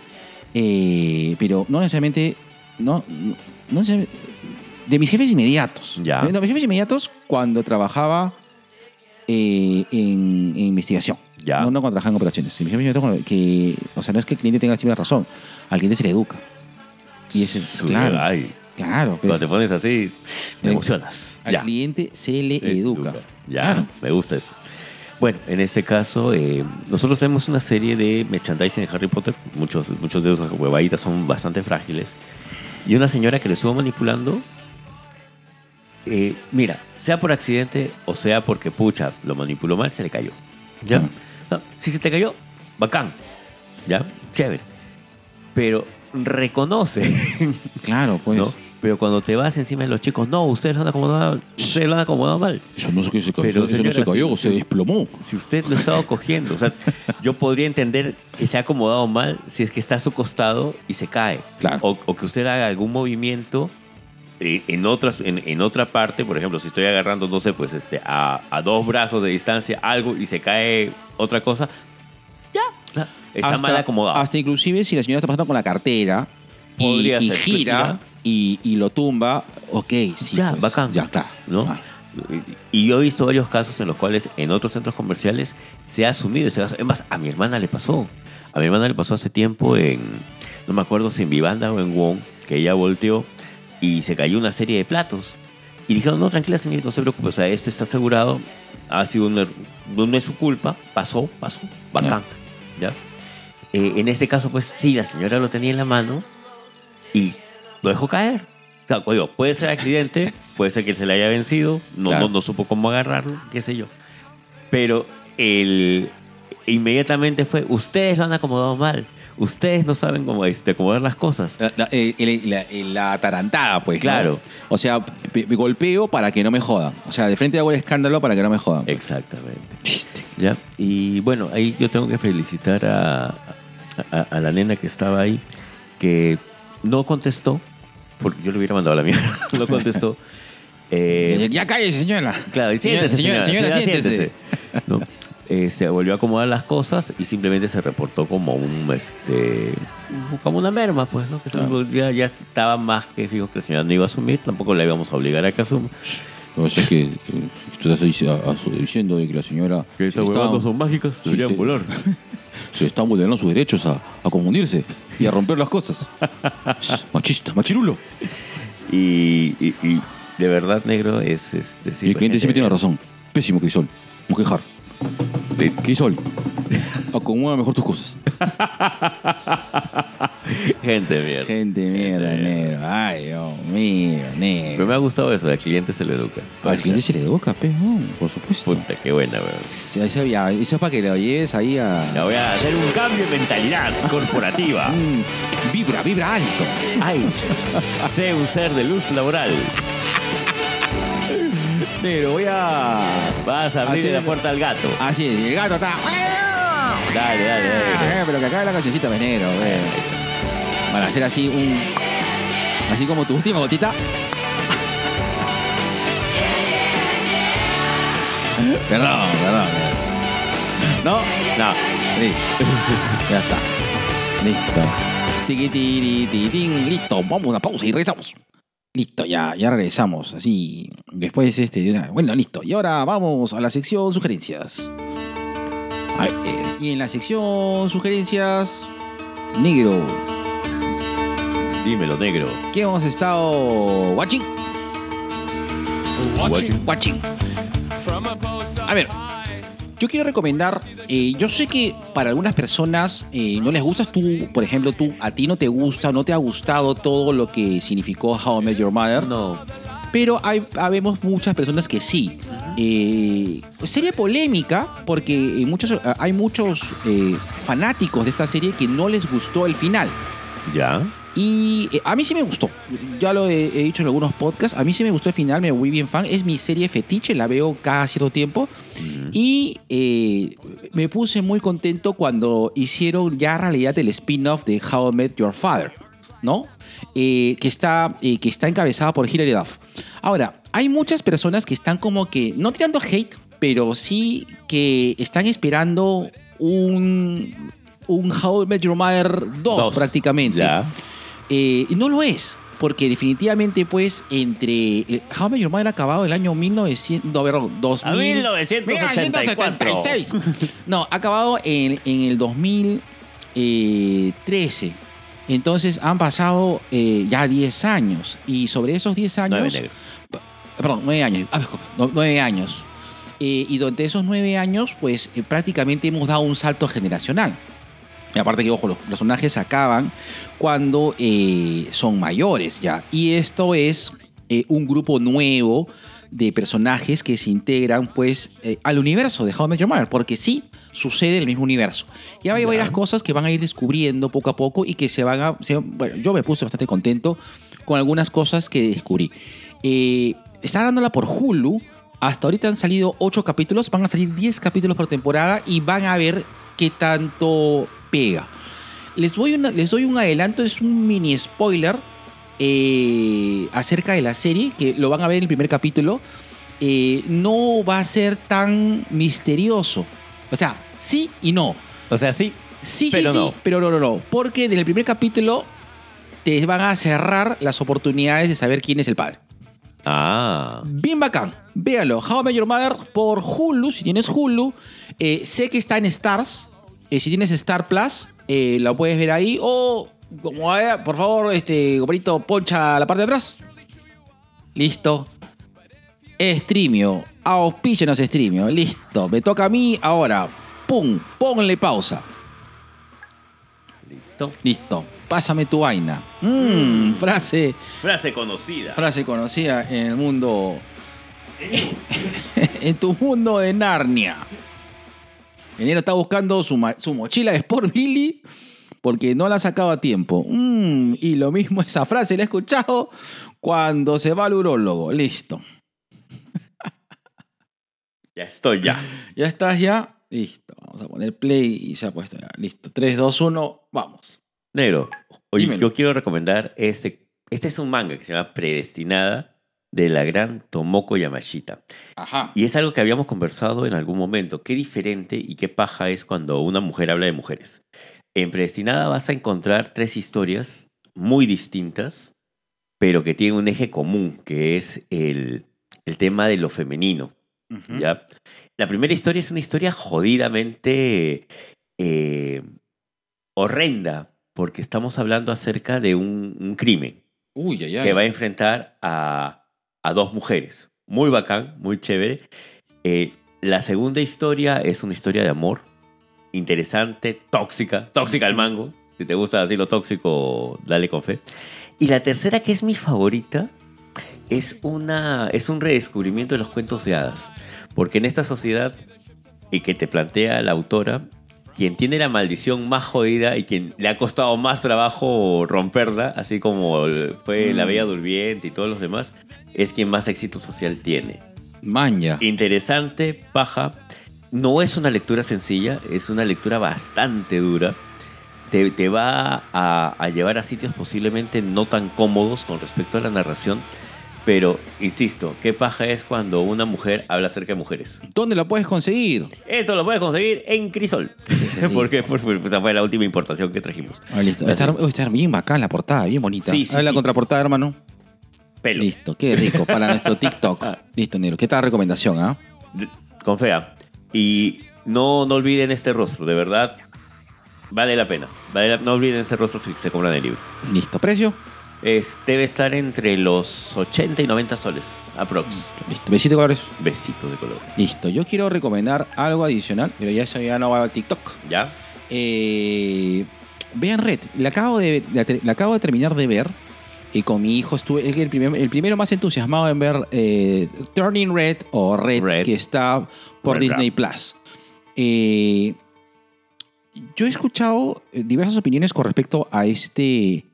eh, pero no necesariamente, no, no, no necesariamente- de mis jefes inmediatos. Ya. De mis jefes inmediatos cuando trabajaba eh, en, en investigación. Ya. No, no cuando trabajaba en operaciones. Mis jefes inmediatos que, o sea, no es que el cliente tenga siempre razón, al cliente se le educa. Y ese, Su- claro, ay, claro. pues, cuando te pones así, me Eh, emocionas. al Ya. cliente se le Eh, educa. Ya, Claro. me gusta eso. Bueno, en este caso, eh, nosotros tenemos una serie de merchandising de Harry Potter. Muchos, muchos de esos huevaditas son bastante frágiles. Y una señora que le estuvo manipulando, eh, mira, sea por accidente o sea porque, pucha, lo manipuló mal, se le cayó. ¿Ya? No, si se te cayó, bacán. ¿Ya? Chévere. Pero reconoce Claro, pues. ¿no? Pero cuando te vas encima de los chicos, no, ustedes lo han acomodado, ustedes lo han acomodado mal. Eso no se cayó, Pero, eso no se señora, cayó, si- se desplomó. Si usted lo ha estado cogiendo, o sea, yo podría entender que se ha acomodado mal si es que está a su costado y se cae. Claro. O, o que usted haga algún movimiento eh, en, otras, en, en otra parte, por ejemplo, si estoy agarrando, no sé, pues este, a, a dos brazos de distancia algo y se cae otra cosa, ya, está mal acomodado. Hasta inclusive si la señora está pasando con la cartera y, Podría y ser, gira. Y, y lo tumba, ok, sí. ya, pues, bacán. Ya, claro. ¿no? claro. Y yo he visto varios casos en los cuales en otros centros comerciales se ha asumido ese caso. Es más, a mi hermana le pasó. A mi hermana le pasó hace tiempo en, no me acuerdo si en Vivanda o en Wong, que ella volteó y se cayó una serie de platos. Y dijeron, no, tranquila señorita, no se preocupe, o sea, esto está asegurado, ha sido un er- no, no es su culpa, pasó, pasó, bacán. ¿Ya? Eh, en este caso, pues sí, la señora lo tenía en la mano y lo dejó caer. O sea, puede ser accidente, puede ser que se le haya vencido, no, Claro. no, no supo cómo agarrarlo, qué sé yo. Pero el, inmediatamente fue, ustedes lo han acomodado mal, ustedes no saben cómo este, acomodar las cosas. La, la- eh, el- la- la atarantada, pues. ¿no? Claro. O sea, pe- pe- golpeo para que no me jodan. O sea, de frente hago el escándalo para que no me jodan. Exactamente. ¿Ya? Y bueno, ahí yo tengo que felicitar a, a, a la nena que estaba ahí, que no contestó, porque yo le hubiera mandado a la mierda, no contestó. Eh, ya cállese, señora. Claro, y siéntese, señora, señora, señora, señora, siéntese. ¿no? Este, volvió a acomodar las cosas y simplemente se reportó como un, este, como una merma, pues, ¿no? Que se- ya, ya estaba más que fijo que la señora no iba a asumir, tampoco la íbamos a obligar a que asuma. Lo que pasa es que eh, tú estás dic- a- a diciendo de que la señora Que estas se le huevas no son mágicas, sí. volar. se le están vulnerando sus derechos a, a confundirse y a romper las cosas. Machista, machirulo. Y, y- y de verdad, negro, es este, sí, y el cliente siempre tiene razón. Pésimo, Crisol. No quejar. De- Crisol, acomoda mejor tus cosas. Gente mierda. Gente mierda, negro. Ay, Dios mío, Pero negro. me ha gustado eso, al cliente se le educa. Al cliente se le educa, pe, no, por supuesto. Puta, qué buena, weón. Sí, Eso, ya, eso es para que lo lleves ahí a... Ya voy a hacer un cambio de mentalidad corporativa. Mm, vibra, vibra alto. Ay, sé un ser de luz laboral. Negro, voy a... Vas a abrir Así la es. puerta al gato. Ah, sí, el gato está... Dale, dale, dale. Ah, pero que acá la cancioncita de negro, ve. Van a hacer así un... Así como tu última gotita. perdón, perdón. ¿No? No, Listo. ya está. Listo. Tiquitiritín. Listo. Vamos a una pausa y regresamos. Listo, ya, ya regresamos. Así. Después este de una. Bueno, listo. Y ahora vamos a la sección sugerencias. A ver, y en la sección sugerencias. Negro. dímelo, negro. ¿Qué hemos estado watching? Watching. Watching. A ver, yo quiero recomendar, eh, yo sé que para algunas personas eh, no les gustas tú, por ejemplo, tú, a ti no te gusta, no te ha gustado todo lo que significó How I Met Your Mother, No. pero hay, habemos muchas personas que sí. Eh, serie polémica porque eh, muchos, hay muchos fanáticos de esta serie que no les gustó el final. Ya. Y eh, a mí sí me gustó. Ya lo he, he dicho en algunos podcasts. A mí sí me gustó el final, me voy bien fan. Es mi serie fetiche, la veo cada cierto tiempo. Y eh, me puse muy contento cuando hicieron ya realidad el spin-off de How I Met Your Father, ¿no? Eh, que, está, eh, que está encabezada por Hilary Duff. Ahora, hay muchas personas que están como que, no tirando hate, pero sí que están esperando un, un How I Met Your Mother 2, Dos. prácticamente. Ya. Eh, y no lo es, porque definitivamente, pues, entre eh, How Met Your Mother ha acabado el año 1900, no, perdón, 2000, A 1984. 1976. No, ha acabado en, en el 2013. Entonces han pasado eh, ya 10 años. Y sobre esos 10 años. Perdón, 9 años. Ah, no, 9 años. Eh, y durante esos 9 años, pues eh, prácticamente hemos dado un salto generacional. Y aparte que, ojo, los personajes acaban cuando eh, son mayores ya. Y esto es eh, un grupo nuevo de personajes que se integran pues eh, al universo de How I Met Your Mother, porque sí sucede el mismo universo. Y hay Ya. varias cosas que van a ir descubriendo poco a poco y que se van a... se- bueno, yo me puse bastante contento con algunas cosas que descubrí. Eh, está dándola por Hulu. Hasta ahorita han salido 8 capítulos, van a salir 10 capítulos por temporada y van a ver qué tanto pega. Les doy, una- les doy un adelanto, es un mini spoiler eh, acerca de la serie, que lo van a ver en el primer capítulo. Eh, no va a ser tan misterioso. O sea, sí y no. O sea, sí. Sí, Pero sí, no. sí, pero no, no, no. Porque en el primer capítulo te van a cerrar las oportunidades de saber quién es el padre. Ah. Bien bacán. Véanlo. How I Met Your Mother por Hulu, si tienes Hulu. Eh, sé que está en Stars. Eh, si tienes Star Plus, eh, lo puedes ver ahí. O, como haya, por favor, este, compadrito, poncha la parte de atrás. Listo. Streamio. Auspíchenos Streamio. Listo. Me toca a mí ahora. Pum. Ponle pausa. Listo. Listo. Pásame tu vaina. Mm, frase. Frase conocida. Frase conocida en el mundo. en tu mundo de Narnia. Enero está buscando su, mochila de Sport Billy porque no la ha sacado a tiempo. Mm, y lo mismo esa frase la he escuchado cuando se va al urólogo. Listo. Ya estoy ya. ¿Ya estás ya? Listo. Vamos a poner play y ha puesto ya. Listo. 3, 2, 1, vamos. Negro, oye, Dímelo. yo quiero recomendar este. Este es un manga que se llama Predestinada de la gran Tomoko Yamashita. Ajá. Y es algo que habíamos conversado en algún momento. Qué diferente y qué paja es cuando una mujer habla de mujeres. En Predestinada vas a encontrar tres historias muy distintas, pero que tienen un eje común, que es el, el tema de lo femenino. ¿ya? La primera historia es una historia jodidamente eh, horrenda, porque estamos hablando acerca de un, un crimen Uy, ay, ay. que va a enfrentar a, a dos mujeres. Muy bacán, muy chévere. Eh, la segunda historia es una historia de amor, interesante, tóxica, tóxica al mango. Si te gusta así lo tóxico, dale con fe. Y la tercera, que es mi favorita, es, una, es un redescubrimiento de los cuentos de hadas. Porque en esta sociedad, y que te plantea la autora, quien tiene la maldición más jodida y quien le ha costado más trabajo romperla, así como fue la Bella Durmiente y todos los demás, es quien más éxito social tiene. Maña. Interesante, paja. No es una lectura sencilla, es una lectura bastante dura. Te, te va a, a llevar a sitios posiblemente no tan cómodos con respecto a la narración, pero insisto, qué paja es cuando una mujer habla acerca de mujeres. ¿Dónde la puedes conseguir? Esto lo puedes conseguir en Crisol, porque esa fue la última importación que trajimos. Ah, listo. Va a estar, va a estar bien bacán la portada, bien bonita. Sí, sí, la sí. contraportada, hermano. Pelo. Listo, qué rico. Para nuestro TikTok. Listo, negro. ¿Qué tal recomendación, ah? Con fea. Y no, no olviden este rostro, de verdad. Vale la pena. Vale la- no olviden este rostro si se compran el libro. Listo. ¿Precio? Es, debe estar entre los 80 y 90 soles, aprox. Listo. Besito de colores. Besito de colores. Listo. Yo quiero recomendar algo adicional, pero ya eso ya no va a TikTok. ¿Ya? Eh, vean Red. La acabo de, la, acabo de terminar de ver. Y con mi hijo estuve el, primer- el primero más entusiasmado en ver eh, Turning Red o Red, Red. que está por Red Disney. Plus. Eh, yo he escuchado diversas opiniones con respecto a este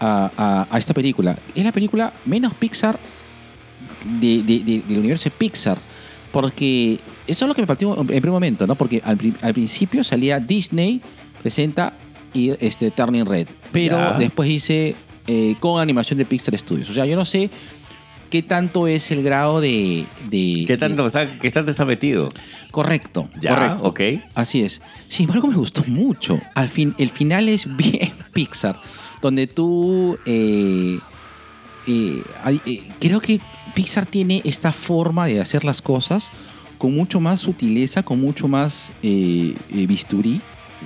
a, a- a esta película. Es la película menos Pixar de- de- de- del universo Pixar. Porque eso es lo que me partió en primer momento, ¿no? Porque al, pri- al principio salía Disney, presenta y este Turning Red. Pero después dice eh, con animación de Pixar Studios. O sea, yo no sé qué tanto es el grado de. de- ¿Qué tanto, de- está, qué tanto está metido? correcto. Ya, correcto. ok. Así es. Sin embargo, me gustó mucho. Al fin, el final es bien Pixar, donde tú. eh, eh, hay- eh, creo que Pixar tiene esta forma de hacer las cosas con mucho más sutileza, con mucho más eh, bisturí.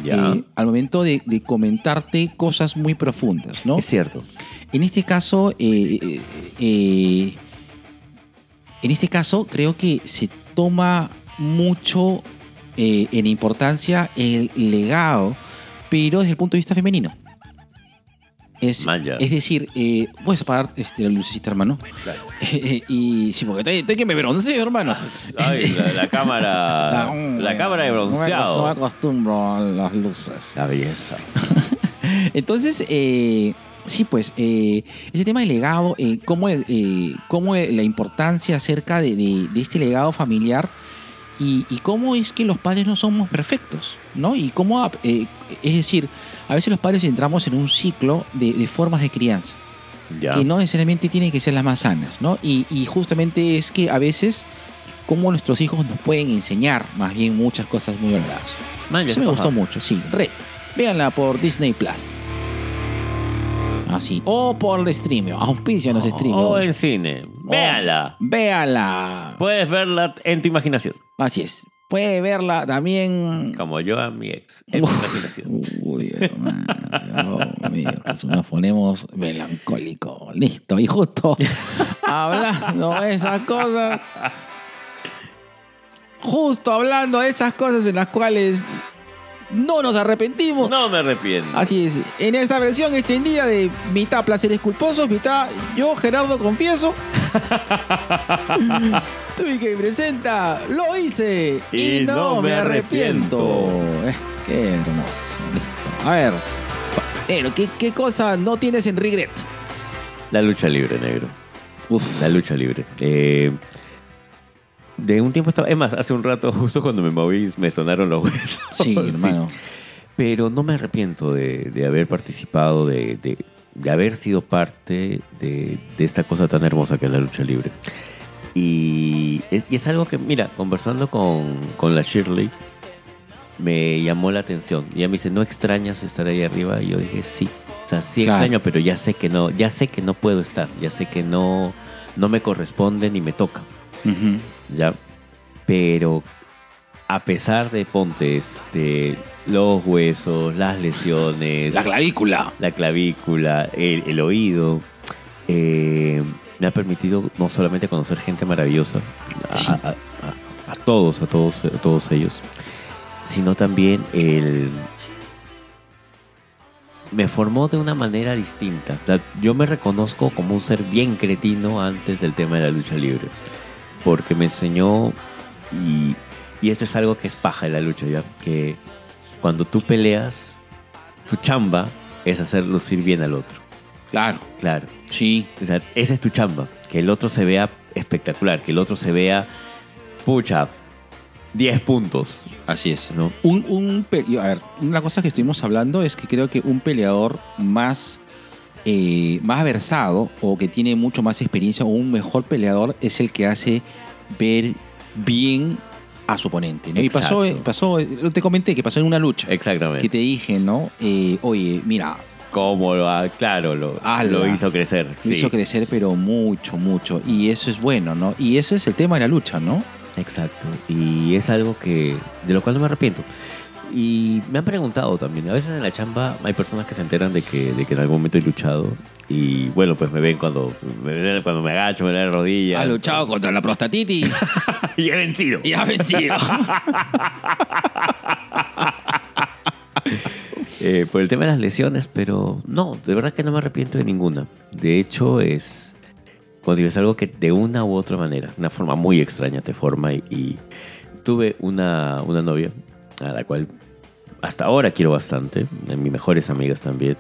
Ya. eh, al momento de, de comentarte cosas muy profundas, ¿no? Es cierto. En este caso, eh, en este caso creo que se toma mucho en importancia el legado, pero desde el punto de vista femenino. Es, es decir, eh, puedes apagar este, la lucecita, hermano. y sí, porque estoy, que me bronceo, hermano. Ay, la, la cámara. Ah, la cámara de bronceado. no me acostumbro a las luces. La belleza. Entonces, eh, sí, pues, eh, ese tema del legado, eh, cómo, eh, cómo la importancia acerca de, de- de este legado familiar y, y cómo es que los padres no somos perfectos, ¿no? Y cómo, eh, es decir, a veces los padres entramos en un ciclo de, de formas de crianza Ya. que no necesariamente tienen que ser las más sanas, ¿no? Y, y justamente es que a veces, cómo nuestros hijos nos pueden enseñar más bien muchas cosas muy valoradas. Eso me gustó mucho, sí. Red. Véanla por Disney Plus. Así. O por el streaming. Auspicianos streaming. O en cine. Véala. Véala. Puedes verla en tu imaginación. Así es. Puede verla también. Como yo a mi ex. En Uf. imaginación. Uy, hermano. Dios mío, que nos ponemos melancólicos. Listo. Y justo hablando de esas cosas. Justo hablando de esas cosas en las cuales no nos arrepentimos. No me arrepiento. Así es, en esta versión extendida de mitad placeres culposos, mitad yo, Gerardo, confieso. Tuve que presenta, lo hice y, no, me arrepiento. Eh, qué hermoso. A ver, pero ¿qué, ¿qué cosa no tienes en regret? La lucha libre, negro. Uf, La lucha libre. Eh, de un tiempo estaba. Es más, hace un rato, justo cuando me moví, me sonaron los huesos. sí, hermano. Pero no me arrepiento de, de haber participado, de, de- de haber sido parte de, de esta cosa tan hermosa que es la lucha libre. Y es, y es algo que, mira, conversando con, con la Shirley, me llamó la atención. Y ella me dice, ¿no extrañas estar ahí arriba? Y yo dije, sí. O sea, sí Claro. extraño, pero ya sé que no, ya sé que no puedo estar, ya sé que no, no me corresponde ni me toca. Ujú. ¿Ya? Pero a pesar de, ponte, este, los huesos, las lesiones, La clavícula. la clavícula, el, el oído, eh, me ha permitido no solamente conocer gente maravillosa, a, Sí. a- a- a todos, a todos, a todos ellos, sino también el me formó de una manera distinta. O sea, yo me reconozco como un ser bien cretino antes del tema de la lucha libre. Porque me enseñó, y, y esto es algo que es paja de la lucha, ¿ya? Que cuando tú peleas, tu chamba es hacer lucir bien al otro. Claro. Claro. Sí. O sea, esa es tu chamba. Que el otro se vea espectacular, que el otro se vea, pucha, 10 puntos, Así es. ¿no? Un, un pe- a ver, una cosa que estuvimos hablando es que creo que un peleador más, eh, más versado o que tiene mucho más experiencia o un mejor peleador es el que hace ver bien a su oponente. ¿no? Y pasó, pasó, te comenté que pasó en una lucha. Exactamente. Que te dije, ¿no? Eh, oye, mira, Cómo lo ha, claro, lo, Ala. lo hizo crecer. lo sí. hizo crecer, pero mucho, mucho. Y eso es bueno, ¿no? Y ese es el tema de la lucha, ¿no? Exacto. Y es algo que de lo cual no me arrepiento. Y me han preguntado también, a veces en la chamba hay personas que se enteran de que, de que en algún momento he luchado y bueno, pues me ven cuando me, ven cuando me agacho, me ven de rodillas. Ha luchado contra la prostatitis y he vencido. y ha vencido. Eh, por el tema de las lesiones, pero no, de verdad que no me arrepiento de ninguna. De hecho, es, como digo, es algo que de una u otra manera, una forma muy extraña te forma. Y, y tuve una, una novia a la cual hasta ahora quiero bastante, de mis mejores amigas también,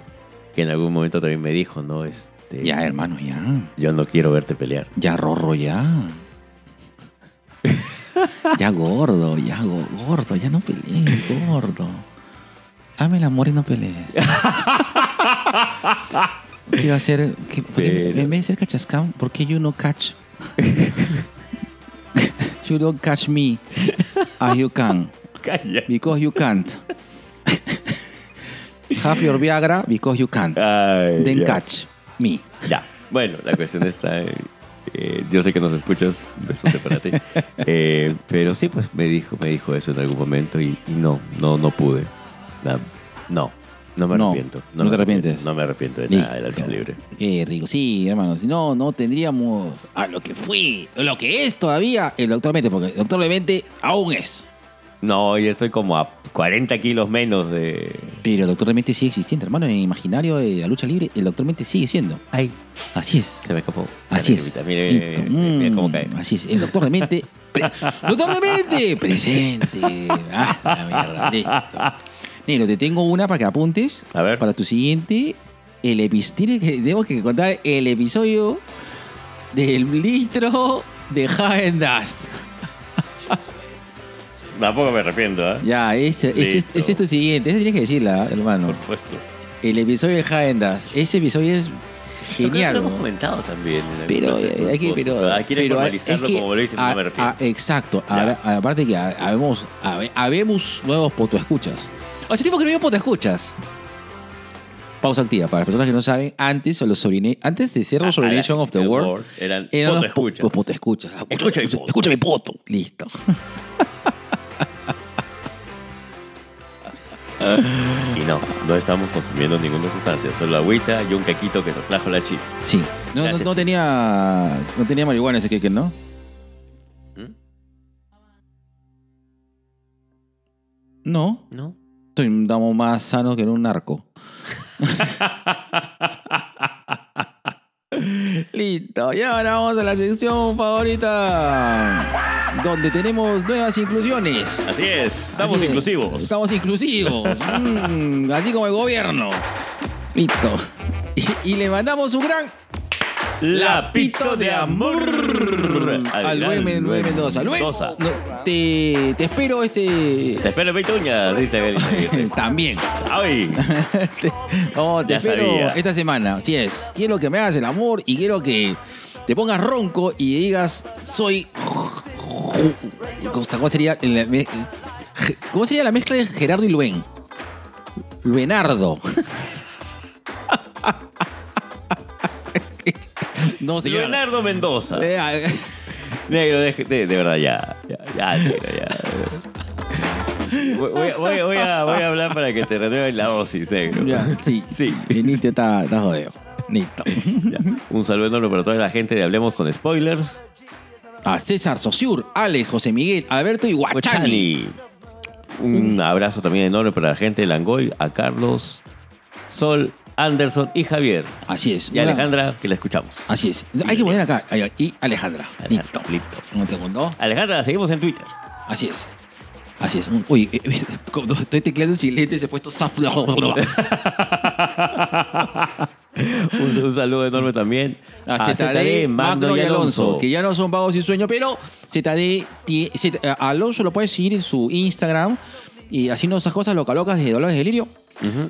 que en algún momento también me dijo, ¿no? Este, ya, hermano, ya. Yo no quiero verte pelear. Ya, Rorro, ya. Ya, gordo, ya, go- gordo, ya no pelees, gordo. Hazme el amor y no pelees. ¿Qué va a por qué- Pero- En vez de ser cachascam, ¿por qué you no catch? you don't catch me as you can. Calla. Because you can't. Have your Viagra because you can't. Ay, Then ya. catch me. Ya. Bueno, la cuestión está. eh, eh, yo sé que nos escuchas, besote para ti. Eh, pero sí, pues me dijo, me dijo eso en algún momento y, y no, no, no pude. No, no me No, arrepiento. no te arrepientes. No me arrepiento de nada de la lucha Listo. libre. Qué rico. Sí, hermano. Si no, no tendríamos a lo que fui, lo que es todavía el Doctor Mente, porque el Doctor Mente aún es. No, y estoy como a 40 kilos menos de. Pero el Doctor Mente sigue existiendo, hermano. En el imaginario de la lucha libre, el Doctor Mente sigue siendo. Ay, Así es. se me escapó. Así es. Mira, mira, Listo. mira, mira cómo Mm, cae. Así es. El Doctor de Mente. pre- ¡Doctor de Mente! Presente. Ah, la mierda. Listo. Negro, te tengo una para que apuntes. A ver. Para tu siguiente. El episodio. Tengo que contar el episodio del litro de Hagen Dust. Tampoco me arrepiento, ¿eh? Ya, ese, ese, Listo. ese es tu siguiente. Ese tienes que decirla, hermano. Por supuesto. El episodio de Hagen Dust. Ese episodio es genial. Lo hemos comentado también. en Pero eh, hay que, pero, hay que formalizarlo es que como lo dicen, no me a- exacto. Ahora, aparte que ha- habemos, habe- habemos nuevos potoescuchas. Hace tiempo que no había potoescuchas. Pausa activa. Para las personas que no saben, antes los sobrine, antes de ser los Ah, Sobrination la- of the el World, eran eran los, po- potoescuchas. los potoescuchas. Ah, Escucha. Escucha mi poto. Listo. Y no, no estamos consumiendo ninguna sustancia, solo agüita y un caquito que nos trajo la chica. Sí. No, no, no tenía, no tenía marihuana ese queque, ¿no? ¿Mm? No. ¿No? Estamos más sanos que en un narco. Listo, y ahora vamos a la sección favorita, donde tenemos nuevas inclusiones. Así es, estamos Así es, inclusivos. Estamos inclusivos, Mm, así como el gobierno. Listo. Y, y le mandamos un gran Lapito de amor al buen Men- buen Mendoza. Luego, Mendoza. no, te, te espero este... Te espero en Peituñas, dice. También. ¡Ay! Te- no, te Ya espero sabía. esta semana. Así es. Quiero que me hagas el amor y quiero que te pongas ronco y digas, soy. ¿Cómo sería, ¿Cómo sería la mezcla de Gerardo y Luen? Luenardo. No. Leonardo Mendoza. Eh, ah, Negro, de, de- de verdad, ya. Ya, ya, negro, ya. Voy, voy- voy- voy a, voy a hablar para que te renueven la dosis, negro. ya, sí, Sí. Nitio está, está jodido. Listo. Ya. Un saludo enorme para toda la gente de Hablemos con Spoilers. A César Sosur, Alex, José Miguel, Alberto y Guachani. Guachani. Un abrazo también enorme para la gente de Langoy, a Carlos, Sol, Anderson y Javier. Así es. Y Una- Alejandra, que la escuchamos. Así es. Hay que poner acá. Y Alejandra. Listo. Un segundo. Alejandra, la seguimos en Twitter. Así es. Así es. Uy, eh, eh, estoy tecleando sin lentes he puesto zafla. un, un saludo enorme también A ZD, Magno y Alonso, que ya no son vagos sin sueño, pero ZD, Z- eh, Alonso lo puedes seguir en su Instagram y haciendo esas cosas loca locas de Dolores de Delirio.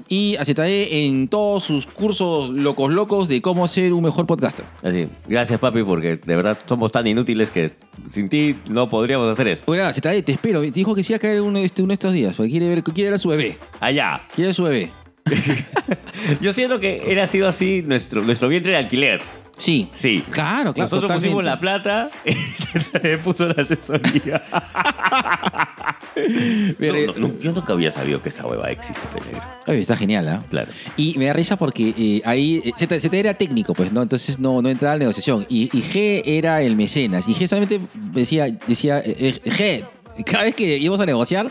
Y a ZD en todos sus cursos locos locos de cómo ser un mejor podcaster. Así, gracias papi, porque de verdad somos tan inútiles que sin ti no podríamos hacer esto. Oiga, ZD, te espero. Dijo que sí a caer uno, este, uno de estos días, porque quiere ver, quiere ver a su bebé. Allá. Quiere ver a su bebé. Yo siento que él ha sido así nuestro, nuestro vientre de alquiler. Sí. Sí. Claro, claro. Nosotros totalmente. pusimos la plata y se puso la asesoría. Pero- No, no, no, yo nunca había sabido que esa hueva existe, Pellegro. Oye, está genial, ¿ah? Claro. Y me da risa porque eh, ahí eh, Z, Z era técnico, pues, ¿no? Entonces no, no entraba a la negociación. Y, y G era el mecenas. Y G solamente decía, decía eh, eh, G, cada vez que íbamos a negociar,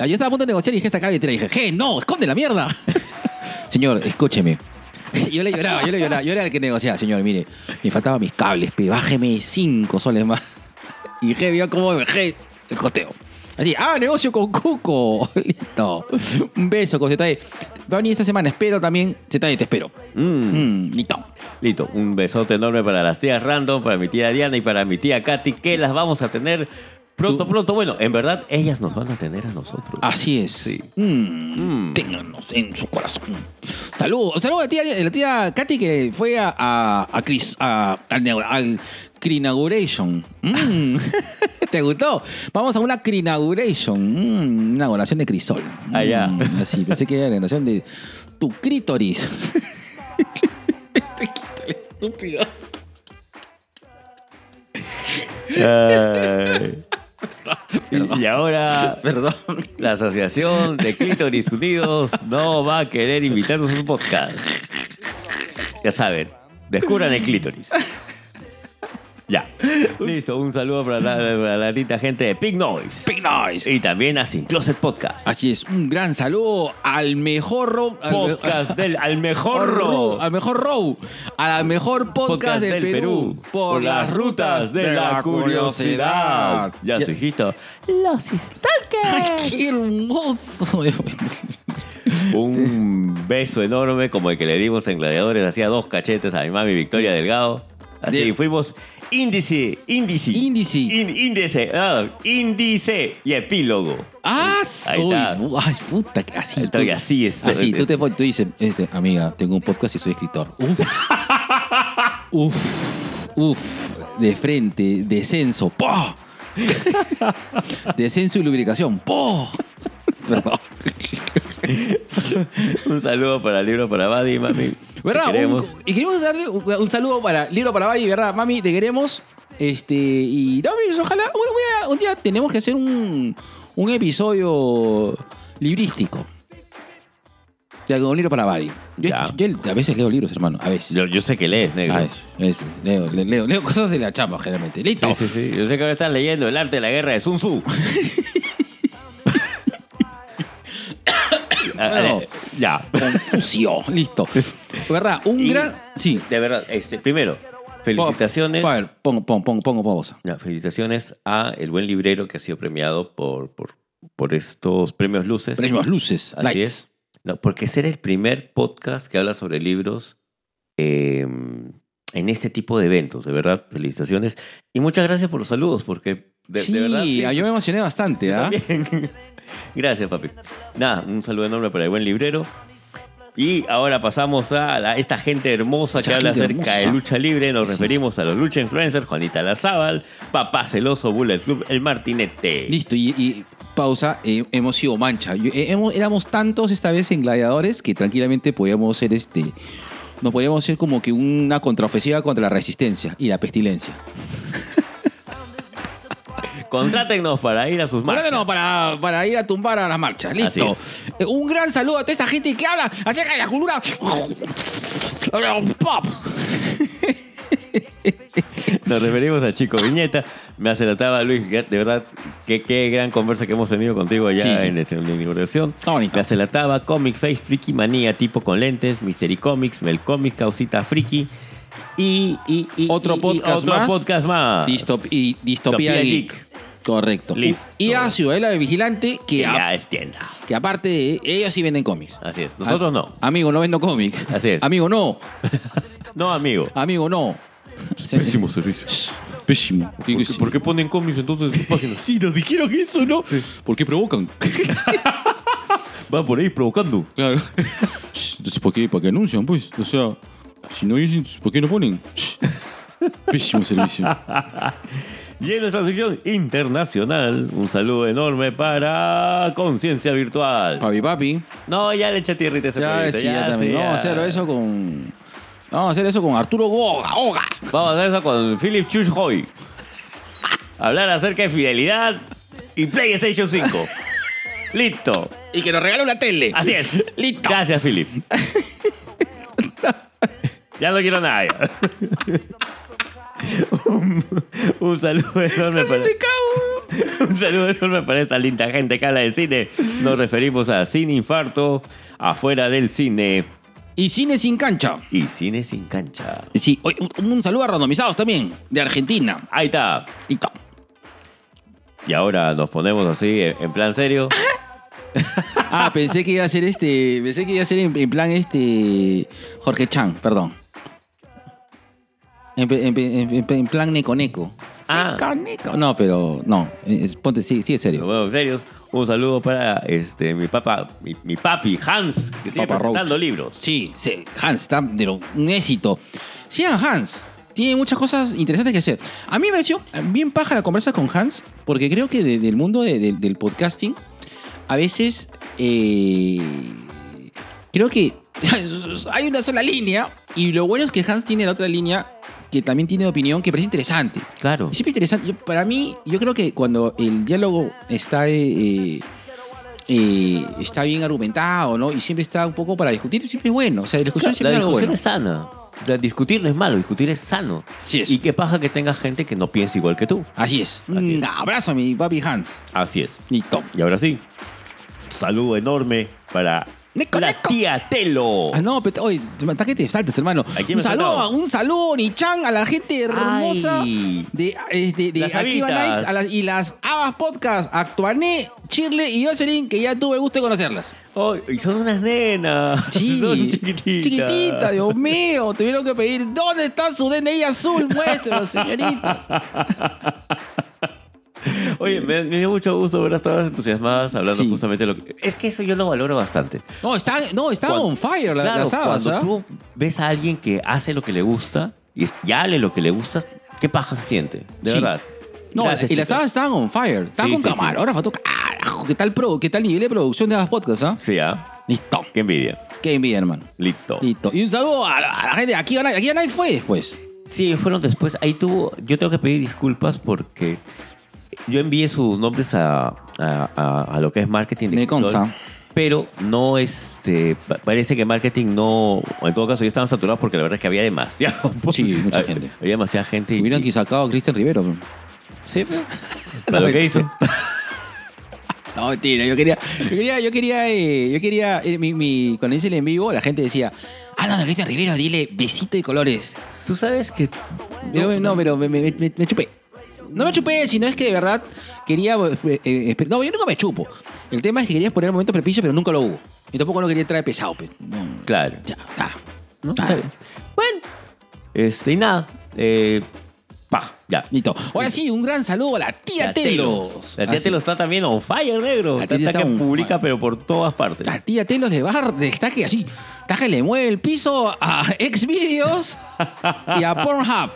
yo estaba a punto de negociar y G sacaba la billetera y dije, G, no, esconde la mierda. señor, escúcheme. Yo le lloraba, yo le lloraba. Yo era el que negociaba, señor, mire, me faltaban mis cables, pe, bájeme cinco soles más. Y G vio cómo me G el costeo. Así, ah, negocio con Cuco. Listo. Un beso ZD. Va a venir esta semana, espero también. ZD, te espero. Mm. Mm, listo. Listo, un besote enorme para las tías Random, para mi tía Diana y para mi tía Katy, que las vamos a tener pronto, Tú- pronto. Bueno, en verdad, ellas nos van a tener a nosotros. Así es. Sí. Mm, Mm. Ténganos en su corazón. Saludos. Saludos a la tía, a la tía Katy que fue a, a, a Chris, a- al, al Crinauguration. Mm. ¿Te gustó? Vamos a una Crinauguration. Mm, una oración de crisol. Mm, Ah, ya. Así, pensé que era la oración de tu crítoris. Te quita el estúpido. Ay. y ahora Perdón. la Asociación de Clítoris Unidos no va a querer invitarnos a su podcast. Ya saben, descubran el clítoris. Ya. Listo, un saludo para la, para la linda gente de Pig Noise. Big Noise. Y también a Sin Closet Podcast. Así es, un gran saludo al mejor ro- al- Podcast del al mejor row. al mejor row, a la mejor podcast, del, Perú, por las rutas de la curiosidad. Ya, su hijito. Los ¡Ay, Stalkers. qué hermoso! Un beso enorme como el que le dimos en Gladiadores. Hacía dos cachetes a mi mami Victoria Delgado. Así De- fuimos índice, índice. Índice. ín- índice, índice y epílogo. ¡Ah! Ahí uy, está. ¡Ay, puta! que Así, Estoy tú- así, estoy- Así, tú te tú dices, este, amiga, tengo un podcast y soy escritor. Uf. uf. Uf. De frente, descenso. ¡Po! Descenso y lubricación. ¡Po! Perdón. Un saludo para el libro para Buddy, mami. Te ¿Verdad? queremos. Un- y queremos darle un, un saludo para Libro para Valle, ¿verdad? Mami, te queremos. Este, y no, pues, ojalá, un, día, un día tenemos que hacer un, un episodio librístico. Un libro para Buddy. Yo, a veces leo libros, hermano. A veces. Yo, yo sé que lees, negro. A veces, a veces. Leo, le- leo, leo cosas de la chamba, generalmente. Listo. Sí, sí, sí. Yo sé que ahora estás leyendo El arte de la guerra de Sun Tzu. Ah, Bueno. eh, ya. Confusión. Listo. ¿Verdad? Un Y- gran. Sí. De verdad, este, primero, felicitaciones. A ver, pongo, pongo, pongo, pongo pausa. Ya, felicitaciones a el buen librero que ha sido premiado por, por, por estos premios Luces. Premios luces. Así lights. es. No, porque ser el primer podcast que habla sobre libros eh, en este tipo de eventos. De verdad, felicitaciones. Y muchas gracias por los saludos, porque de, sí, de verdad. sí, yo me emocioné bastante, ¿ah? también. Gracias, papi. Nada, un saludo enorme para el buen librero. Y ahora pasamos a la- esta gente hermosa Mucha que habla acerca de lucha libre. Nos referimos a los lucha influencers, Juanita Lazábal, Papá Celoso, Bullet Club, El Martinete. Listo, y, y pausa, eh, hemos sido mancha. Yo- eh, hemos- éramos tantos esta vez en Gladiadores que tranquilamente podíamos ser este. Nos podíamos hacer como que una contraofensiva contra la resistencia y la pestilencia. Contrátennos para ir a sus marchas. Bueno, para, para ir a tumbar a las marchas. Listo. Eh, Un gran saludo a toda esta gente que habla acerca de la cultura pop. Nos referimos a Chico Viñeta. Me acelataba Luis, de verdad, qué, qué gran conversa que hemos tenido contigo allá Sí, sí. en, ese- en la inauguración. Está bonito. Me acelataba Comic Face, Friki Manía, tipo con lentes, Mystery Comics, Mel Comics, Causita Friki. Y, y, y- Otro y- y podcast otro más. podcast más. Distop- y Distopía Distopía Geek. Geek. Correcto. Listo. Y a Ciudadela de Vigilante, Que que, a- ya es tienda. que aparte, de- ellos sí venden cómics. Así es. Nosotros A- no. Amigo, no vendo cómics. Así es. Amigo, no. No, amigo. Amigo, no. Pésimo servicio. Pésimo. ¿Por qué, por qué ponen cómics entonces en sus páginas? Sí, nos dijeron eso, ¿no? ¿Por qué provocan? Va por ahí provocando. Claro. Entonces, ¿por qué, ¿para qué anuncian, pues? O sea, si no dicen, ¿por qué no ponen? Pésimo servicio. Y en nuestra sección internacional, un saludo enorme para Conciencia Virtual. Papi, papi. No, ya le eché tierrita ese Ya, sí, ya también. sí, Vamos a hacer eso con. Vamos a hacer eso con Arturo Goga. Oga. Vamos a hacer eso con Philip Chushhoy. Hablar acerca de fidelidad y PlayStation 5. Listo. Y que nos regale una tele. Así es. Listo. Gracias, Philip. ya no quiero nada. Un, un saludo enorme para... Un saludo enorme para esta linda gente que habla de cine. Nos referimos a Cine Infarto, afuera del cine Y cine sin cancha. y cine sin cancha. Sí, un, un saludo a randomizados también, de Argentina. Ahí está. Listo. Y ahora nos ponemos así, en en plan serio. Ah, pensé que iba a ser este. Pensé que iba a ser en, en plan este. Jorge Chan, perdón. En, en- en- en plan Neco Neco. Ah. Neco, Neco. No, pero no. es- ponte, sí, sí, es serio. ponemos serios. Un saludo para este mi papá, mi, mi papi Hans, que sigue Papa presentando Roach. libros. Sí, sí, Hans está de lo- un éxito. Sigan Hans. Tiene muchas cosas interesantes que hacer. A mí me pareció bien paja la conversa con Hans, porque creo que de- del mundo de- de- del podcasting, a veces eh, creo que hay una sola línea, y lo bueno es que Hans tiene la otra línea que también tiene opinión que parece interesante. Claro. Y siempre interesante. Yo- para mí, yo creo que cuando el diálogo está, eh, eh, está bien argumentado, ¿no? Y siempre está un poco para discutir, siempre es bueno. O sea, la discusión la siempre es algo discusión bueno. es sana. O sea, discutir no es malo, discutir es sano. Sí es. Y qué paja que tenga gente que no piense igual que tú. Así es. Así es. Un abrazo a mi papi Hans. Así es. Listo. Y ahora sí, saludo enorme para Nico, la Nico. tía Telo. Ah, no, pero, hasta que te saltes, hermano. ¿A quién Un me saludo, saltaba? un saludo, Nichan, a la gente hermosa Ay. de, eh, de, de Las Akiva habitas. Nights a las- y las Abas Podcast, Actuané, Chirle y Jocelyn, que ya tuve el gusto de conocerlas. Oh, y son unas nenas. Sí, son chiquititas. Chiquitita, Dios mío. Tuvieron que pedir, ¿dónde está su DNI azul? Muéstralo, señoritas. Oye, me, me dio mucho gusto verlas todas entusiasmadas hablando Sí. justamente de lo que... Es que eso yo lo valoro bastante. No, están, no, Cuando- on fire la- claro, las Abas, cuando ¿ah? tú ves a alguien que hace lo que le gusta y ya lo que le gusta, qué paja se siente, de Sí. verdad. No, Gracias, y las chicas. Abas estaban on fire. Estaban Sí, con camarógrafo, carajo. ¿Qué tal, pro, ¿Qué tal nivel de producción de Abas Podcast, ah? Sí, ¿ah? Listo. Qué envidia. Qué envidia, hermano. Listo. Listo. Y un saludo a la, a la gente aquí. Aquí nadie fue después. Sí, fueron después. Ahí tuvo. Yo tengo que pedir disculpas porque yo envié sus nombres a, a, a- a lo que es marketing de Me consta. Pero no, este. pa- Parece que marketing no. En todo caso, ya estaban saturados porque la verdad es que había demasiado. Sí, mucha Había- gente. Había demasiada gente. Hubieran que sacado a Cristian Rivero. Sí, pero. para lo que hizo. No, mentira. Yo quería, yo quería, yo quería, eh, yo quería, eh, mi, mi- cuando hice el en vivo, la gente decía, ah, no, no, Cristian Rivero, dile besito de colores. Tú sabes que. Pero, no, pero me, me- me- me chupé. No me chupé, sino es que de verdad quería. eh, eh, esper- no, yo nunca me chupo. El tema es que quería poner momentos propicios, pero nunca lo hubo. Y tampoco lo quería traer pesado. pe. No, Claro. ya, ya. ¿no? Ya. Está bien. Bueno. Este, y nada. Eh, pa, ya. Listo. Ahora sí, un gran saludo a la tía Telos. La tía Así. Telos está también on fire, negro. La tía Está, está que on publica, fire. pero por todas partes. La tía Telos le baja, está que así, está que le mueve el piso a Xvideos y a Pornhub.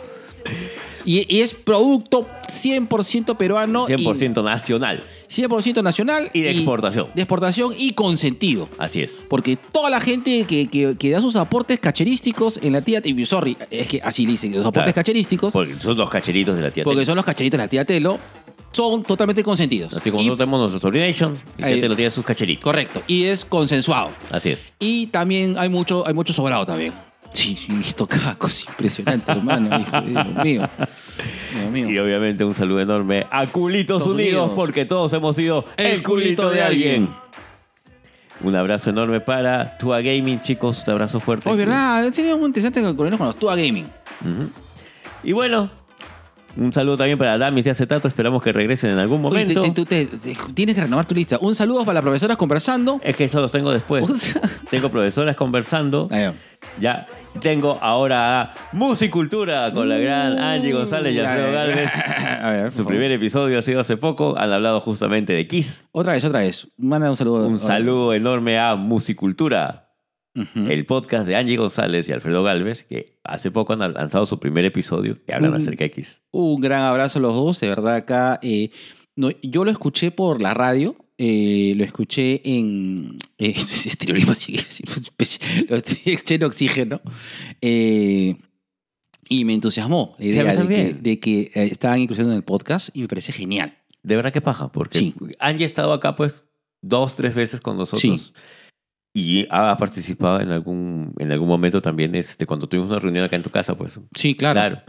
Y, y es producto 100% peruano. y 100% nacional. 100% nacional. Y de exportación. De exportación y consentido. Así es. Porque toda la gente que, que- que da sus aportes cacherísticos en la tía... y Sorry, es que así le dicen, los aportes Claro. cacherísticos, Porque son los cacheritos de la tía porque Telos. son los cacheritos de la tía Telo, son totalmente consentidos. Así como Y- nosotros tenemos nuestro Story y Ahí. tía Telos tiene sus cacheritos. Correcto. Y es consensuado. Así es. Y también hay mucho, hay mucho sobrado también. Sí, he visto cada cosa impresionante, hermano. hijo, Dios mío. Dios mío. Y obviamente un saludo enorme a Culitos Unidos, Unidos. porque todos hemos sido el, El culito, culito de, de alguien. alguien. Un abrazo enorme para Tua Gaming, chicos. Un abrazo fuerte. Oh, es verdad, sería muy interesante con los Tua Gaming. Y bueno, un saludo también para Damis y Acetato. Esperamos que regresen en algún momento. te- tú te- te- tienes que renovar tu lista. Un saludo para las profesoras conversando. Es que eso los tengo después. Tengo profesoras conversando. Ahí va. Ya tengo ahora a Musicultura con la gran Angie González y Alfredo Galvez. a ver, por Su favor. primer episodio ha sido hace poco. Han hablado justamente de Kiss. Otra vez, otra vez. Manda un saludo. Un saludo enorme a Musicultura, Ujú. el podcast de Angie González y Alfredo Galvez, que hace poco han lanzado su primer episodio que hablan Mm. acerca de Kiss. Un gran abrazo a los dos, de verdad acá. eh, no, yo lo escuché por la radio, eh, lo escuché en... Eh, sí, sí, lo escuché en oxígeno. eh, y me entusiasmó la idea de que, de que eh, estaban incluyendo en el podcast y me parece genial. De verdad que paja, porque Sí. Angie ha estado acá pues dos, tres veces con nosotros. Sí. Y ha participado en algún, en algún momento también este, cuando tuvimos una reunión acá en tu casa, pues. Sí, claro. Claro.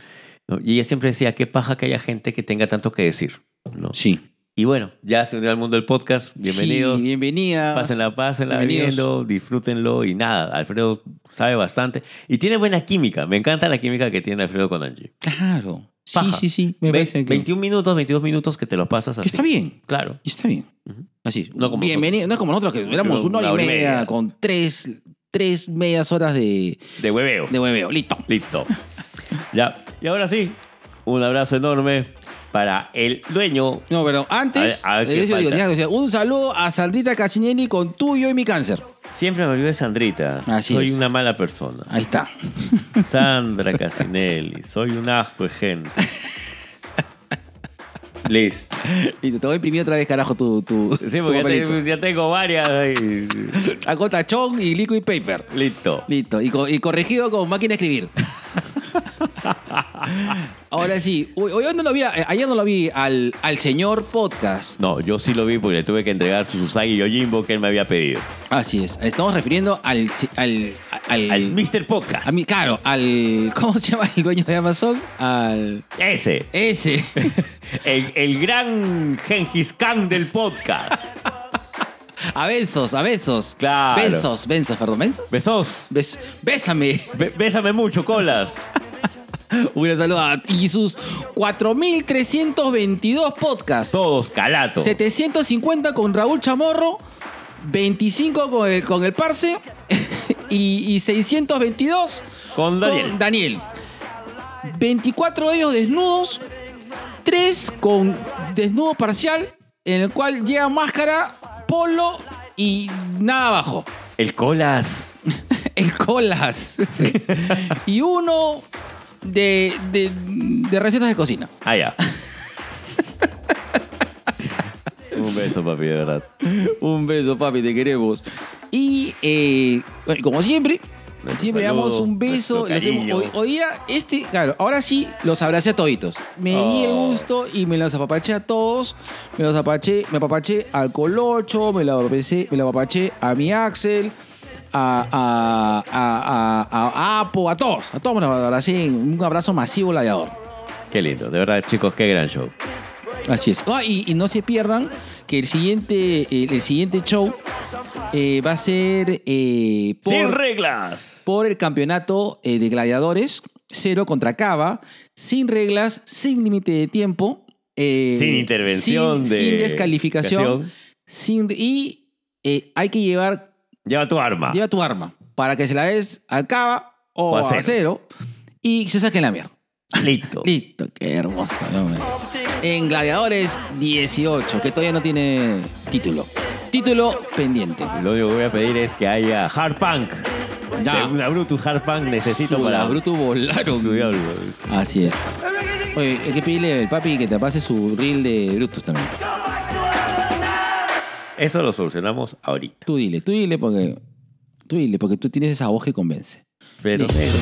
¿no? Y ella siempre decía, qué paja que haya gente que tenga tanto que decir. ¿no? Sí. Y bueno, ya se unió al mundo del podcast. Bienvenidos. Sí, bienvenidas. Pásenla, pásenla viendo, disfrútenlo y nada. Alfredo sabe bastante y tiene buena química. Me encanta la química que tiene Alfredo con Angie. Claro. Sí, Paja. sí, sí. Me Ve- parece que, 21 minutos, 22 minutos que te los pasas así. está bien. Claro. Y Está bien. Así. No como Bienvenido. No es como nosotros, que éramos Una una hora y hora y media, media. con tres, tres medias horas de, De hueveo. de hueveo. Listo. Listo. ya. Y ahora sí, un abrazo enorme para el dueño. No, pero antes, A ver, a ver qué de eso digo, falta. ya, o sea, un saludo a Sandrita Cacinelli con tuyo y mi cáncer. Siempre me olvido de Sandrita. Así soy es. una mala persona. Ahí está. Sandra Casinelli. Soy un asco de gente. Listo. Listo, te voy a imprimir otra vez, carajo, tu, tu, Sí, tu porque ya, papelito. te- ya tengo varias. ahí. Tachón y liquid paper. Listo. Listo. Y, co- y corregido con máquina de escribir. Ahora sí. Hoy, hoy no lo vi, a- ayer no lo vi al, al señor podcast. No, yo sí lo vi porque le tuve que entregar su Susagi Yojimbo que él me había pedido. Así es. Estamos refiriendo al. al, al, Al Mr. Podcast. a mí, claro, al. ¿Cómo se llama el dueño de Amazon? Al. Ese. Ese. El, el gran Gengis Khan del podcast. A besos, a besos. Claro. Besos, besos, perdón, besos. Besos. Bes- bésame. Be- bésame mucho, colas. Un saludo a. Y sus 4.322 podcasts. Todos calato. 750 con Raúl Chamorro. 25 con el, con el Parse. y, y 622 Con Daniel. con Daniel. 24 de ellos desnudos. 3 con desnudo parcial. En el cual lleva máscara, polo y nada abajo. El colas. El colas. y uno de, de, de recetas de cocina. Ah, ya. Un beso, papi, de verdad. Un beso, papi, te queremos. Y eh, bueno, como siempre, Nuestro siempre saludo, damos un beso. nuestro le hacemos- cariño. hoy, hoy día, este, claro, ahora sí los abracé a toditos. Me di el Oh. gusto y me los apapaché a todos. Me los apapaché, me apapaché al Colocho, me lo apapaché, me lo apapaché a mi Axel. A, a, a, a, a Apo, a todos, a todos abracé en un abrazo masivo gladiador. Qué lindo. De verdad, chicos, qué gran show. Así es. Ah, y, y no se pierdan que el siguiente, el, el siguiente show eh, va a ser eh, por, Sin reglas. por el campeonato eh, de gladiadores, cero contra Cava, sin reglas, sin límite de tiempo. eh, Sin intervención sin, de sin descalificación. calificación. Sin, y eh, hay que llevar, Lleva tu arma. lleva tu arma para que se la des al Cava o, O a a cero. y se saquen la mierda. Listo. Listo, qué hermoso. En Gladiadores 18, que todavía no tiene título. Título pendiente. Lo único que voy a pedir es que haya hard punk. Ya. Una Brutus hard punk necesito Su- para Las Brutus volaron. Así es. Oye, hay que pedirle al papi que te pase su reel de Brutus también. Eso lo solucionamos ahorita. Tú dile, tú dile porque. Tú dile, porque tú tienes esa voz que convence. Pero, Listo. negro,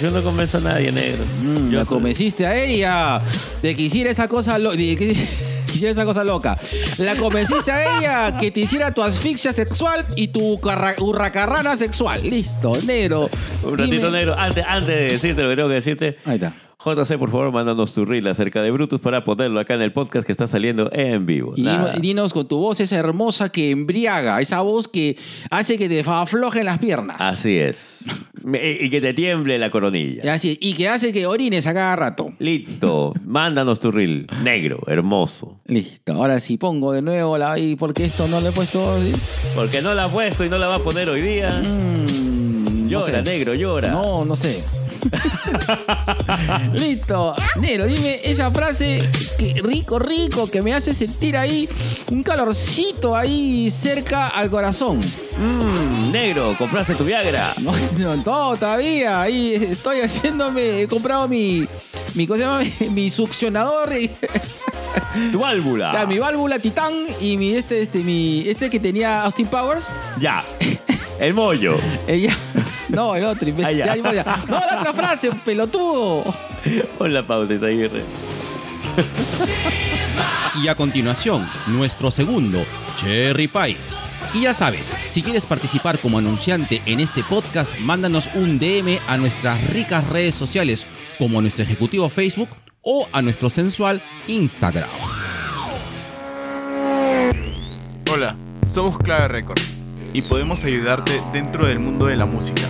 yo no convenzo a nadie, negro. Mm, Yo la soy- convenciste a ella de que hiciera esa cosa. hiciera esa loca. La convenciste a ella que te hiciera tu asfixia sexual y tu carra- hurracarrana sexual. Listo, negro. Un ratito Dime- negro. Antes, antes de decirte lo que tengo que decirte, Ahí está. JC, por favor, mándanos tu reel acerca de Brutus para ponerlo acá en el podcast que está saliendo en vivo. Y Nada. dinos, con tu voz esa hermosa que embriaga, esa voz que hace que te aflojen las piernas. Así es. Y que te tiemble la coronilla. Y así, y que hace que orines a cada rato. Listo. Mándanos tu reel. Negro, hermoso. Listo, ahora sí pongo de nuevo la y porque esto no le he puesto. ¿sí? Porque no la ha puesto y no la va a poner hoy día. Mm, no Llora, sé. negro, llora. No, no sé. Listo. Negro, dime esa frase que rico, rico, que me hace sentir ahí un calorcito ahí cerca al corazón. Mm, negro, compraste tu Viagra. No, no, todavía. Ahí estoy haciéndome. He comprado mi. Mi, ¿cómo se llama? Mi, mi succionador. y- Tu válvula. ya, mi válvula titán y mi este, este, mi, este que tenía Austin Powers. Ya. El mollo. Ella. No, el otro. imbécil. Ah, ya. Ya, ya. No, la otra frase, pelotudo. Hola, Pauta Isaguirre. Y a continuación, nuestro segundo, Cherry Pie. Y ya sabes, si quieres participar como anunciante en este podcast, mándanos un DM a nuestras ricas redes sociales, como a nuestro ejecutivo Facebook o a nuestro sensual Instagram. Hola, somos Clave Record y podemos ayudarte dentro del mundo de la música.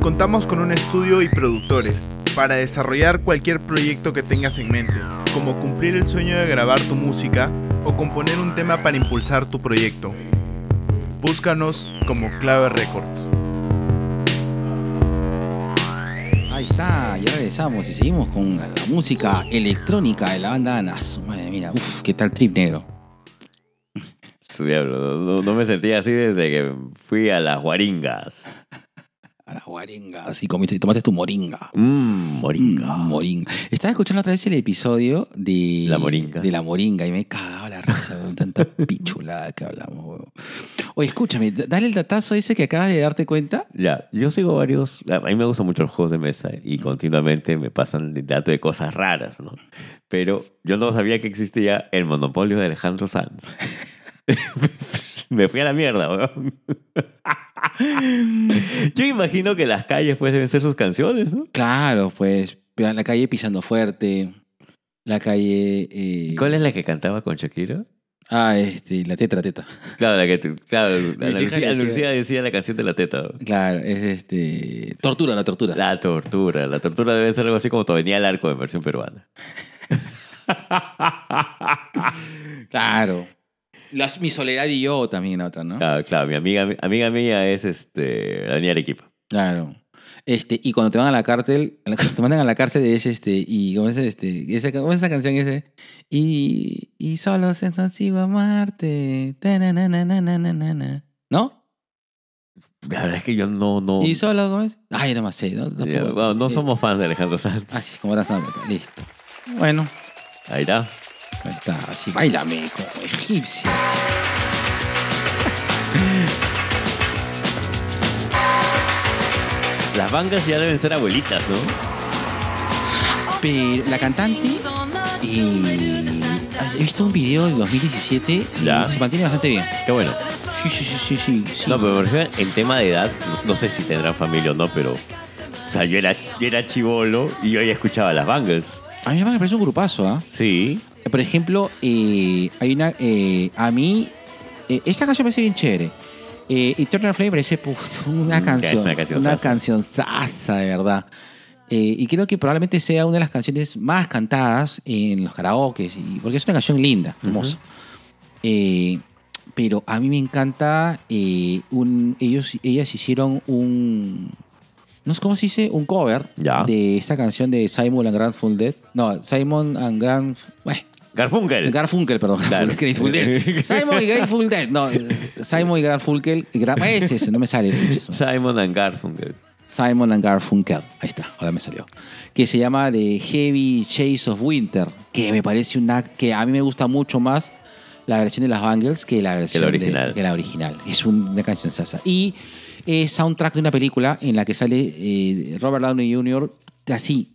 Contamos con un estudio y productores para desarrollar cualquier proyecto que tengas en mente, como cumplir el sueño de grabar tu música o componer un tema para impulsar tu proyecto. Búscanos como Clave Records. Ahí está, ya regresamos y seguimos con la música electrónica de la banda Anas. Madre mía, uff, qué tal trip negro. Su diablo. No, me sentía así desde que fui a las guaringas. A las guaringas y comiste, tomaste tu moringa. Mmm, moringa. Mm, Moringa. Estaba escuchando otra vez el episodio de La moringa. De la moringa y me he cagado la risa con tanta pichulada que hablamos. Oye, escúchame, dale el datazo ese que acabas de darte cuenta. Ya, yo sigo varios. A mí me gustan mucho los juegos de mesa y continuamente me pasan el dato de cosas raras, ¿no? Pero yo no sabía que existía el monopolio de Alejandro Sanz. me fui a la mierda, weón. Yo imagino que las calles pues deben ser sus canciones, ¿no? Claro, pues, la calle pisando fuerte, la calle... eh, ¿Cuál es la que cantaba con Shakira? Ah, este, la teta, la teta. Claro, la que tú- claro, Lucía, decía- Ana Lucía decía la canción de la teta. ¿no? Claro, es este... Tortura, la tortura. La tortura. La tortura debe ser algo así como venía al arco en versión peruana. Claro. Las- mi soledad y yo también, la otra, ¿no? Claro, claro, mi amiga, amiga mía es este, la niña Arequipa. Claro. Este, y cuando te van a la cárcel, cuando te mandan a la cárcel es este, y ¿cómo es este? Esa, ¿Cómo es esa canción ese? Y, y solo se nos iba a tanananananana. ¿No? La verdad es que yo no, no, Y solo, ¿cómo es? Ay, no más sé. No, ya, Tampoco- bueno, no eh, somos fans de Alejandro Sanz. Así como ahora estamos. Listo. Bueno, Ahí está. Ahí está. Así, bailame como egipcio. Las bangas ya deben ser abuelitas, ¿no? Pero la cantante, eh, he visto un video del 2017 y Ya. se mantiene bastante bien. Qué bueno. Sí, sí, sí, sí, sí. sí. No, pero me refiero en tema de edad, no, no sé si tendrán familia o no, pero. O sea, yo era, yo era chivolo y yo ya escuchaba las Bangles. A mí me parece un grupazo, ¿ah? Sí. Por ejemplo, eh, hay una. eh, a mí. eh, esta canción me parece bien chévere. Eternal Flame parece puf, una Mm, canción. una canción Una sasa. canción sasa, de verdad. Y creo que probablemente sea una de las canciones más cantadas en los karaokes. Y, porque es una canción linda, hermosa. Pero a mí me encanta. eh, un, ellos, ellas hicieron un. No sé cómo se dice, un cover Ya. de esta canción de Simon and Grateful Dead. No, Simon and Grand. Bueno, Garfunkel. Garfunkel, perdón. Claro. Grateful Dead. Simon y Grateful Dead. No, Simon y Garfunkel. Gra- ese, ese, no me sale. Simon and Garfunkel. Simon and Garfunkel. Ahí está, ahora me salió. Que se llama The Heavy Chase of Winter. Que me parece una. que a mí me gusta mucho más la versión de las Bangles que la versión la de- original. que la original. Es un- una canción sasa. Y es soundtrack de una película en la que sale eh, Robert Downey Jr. así.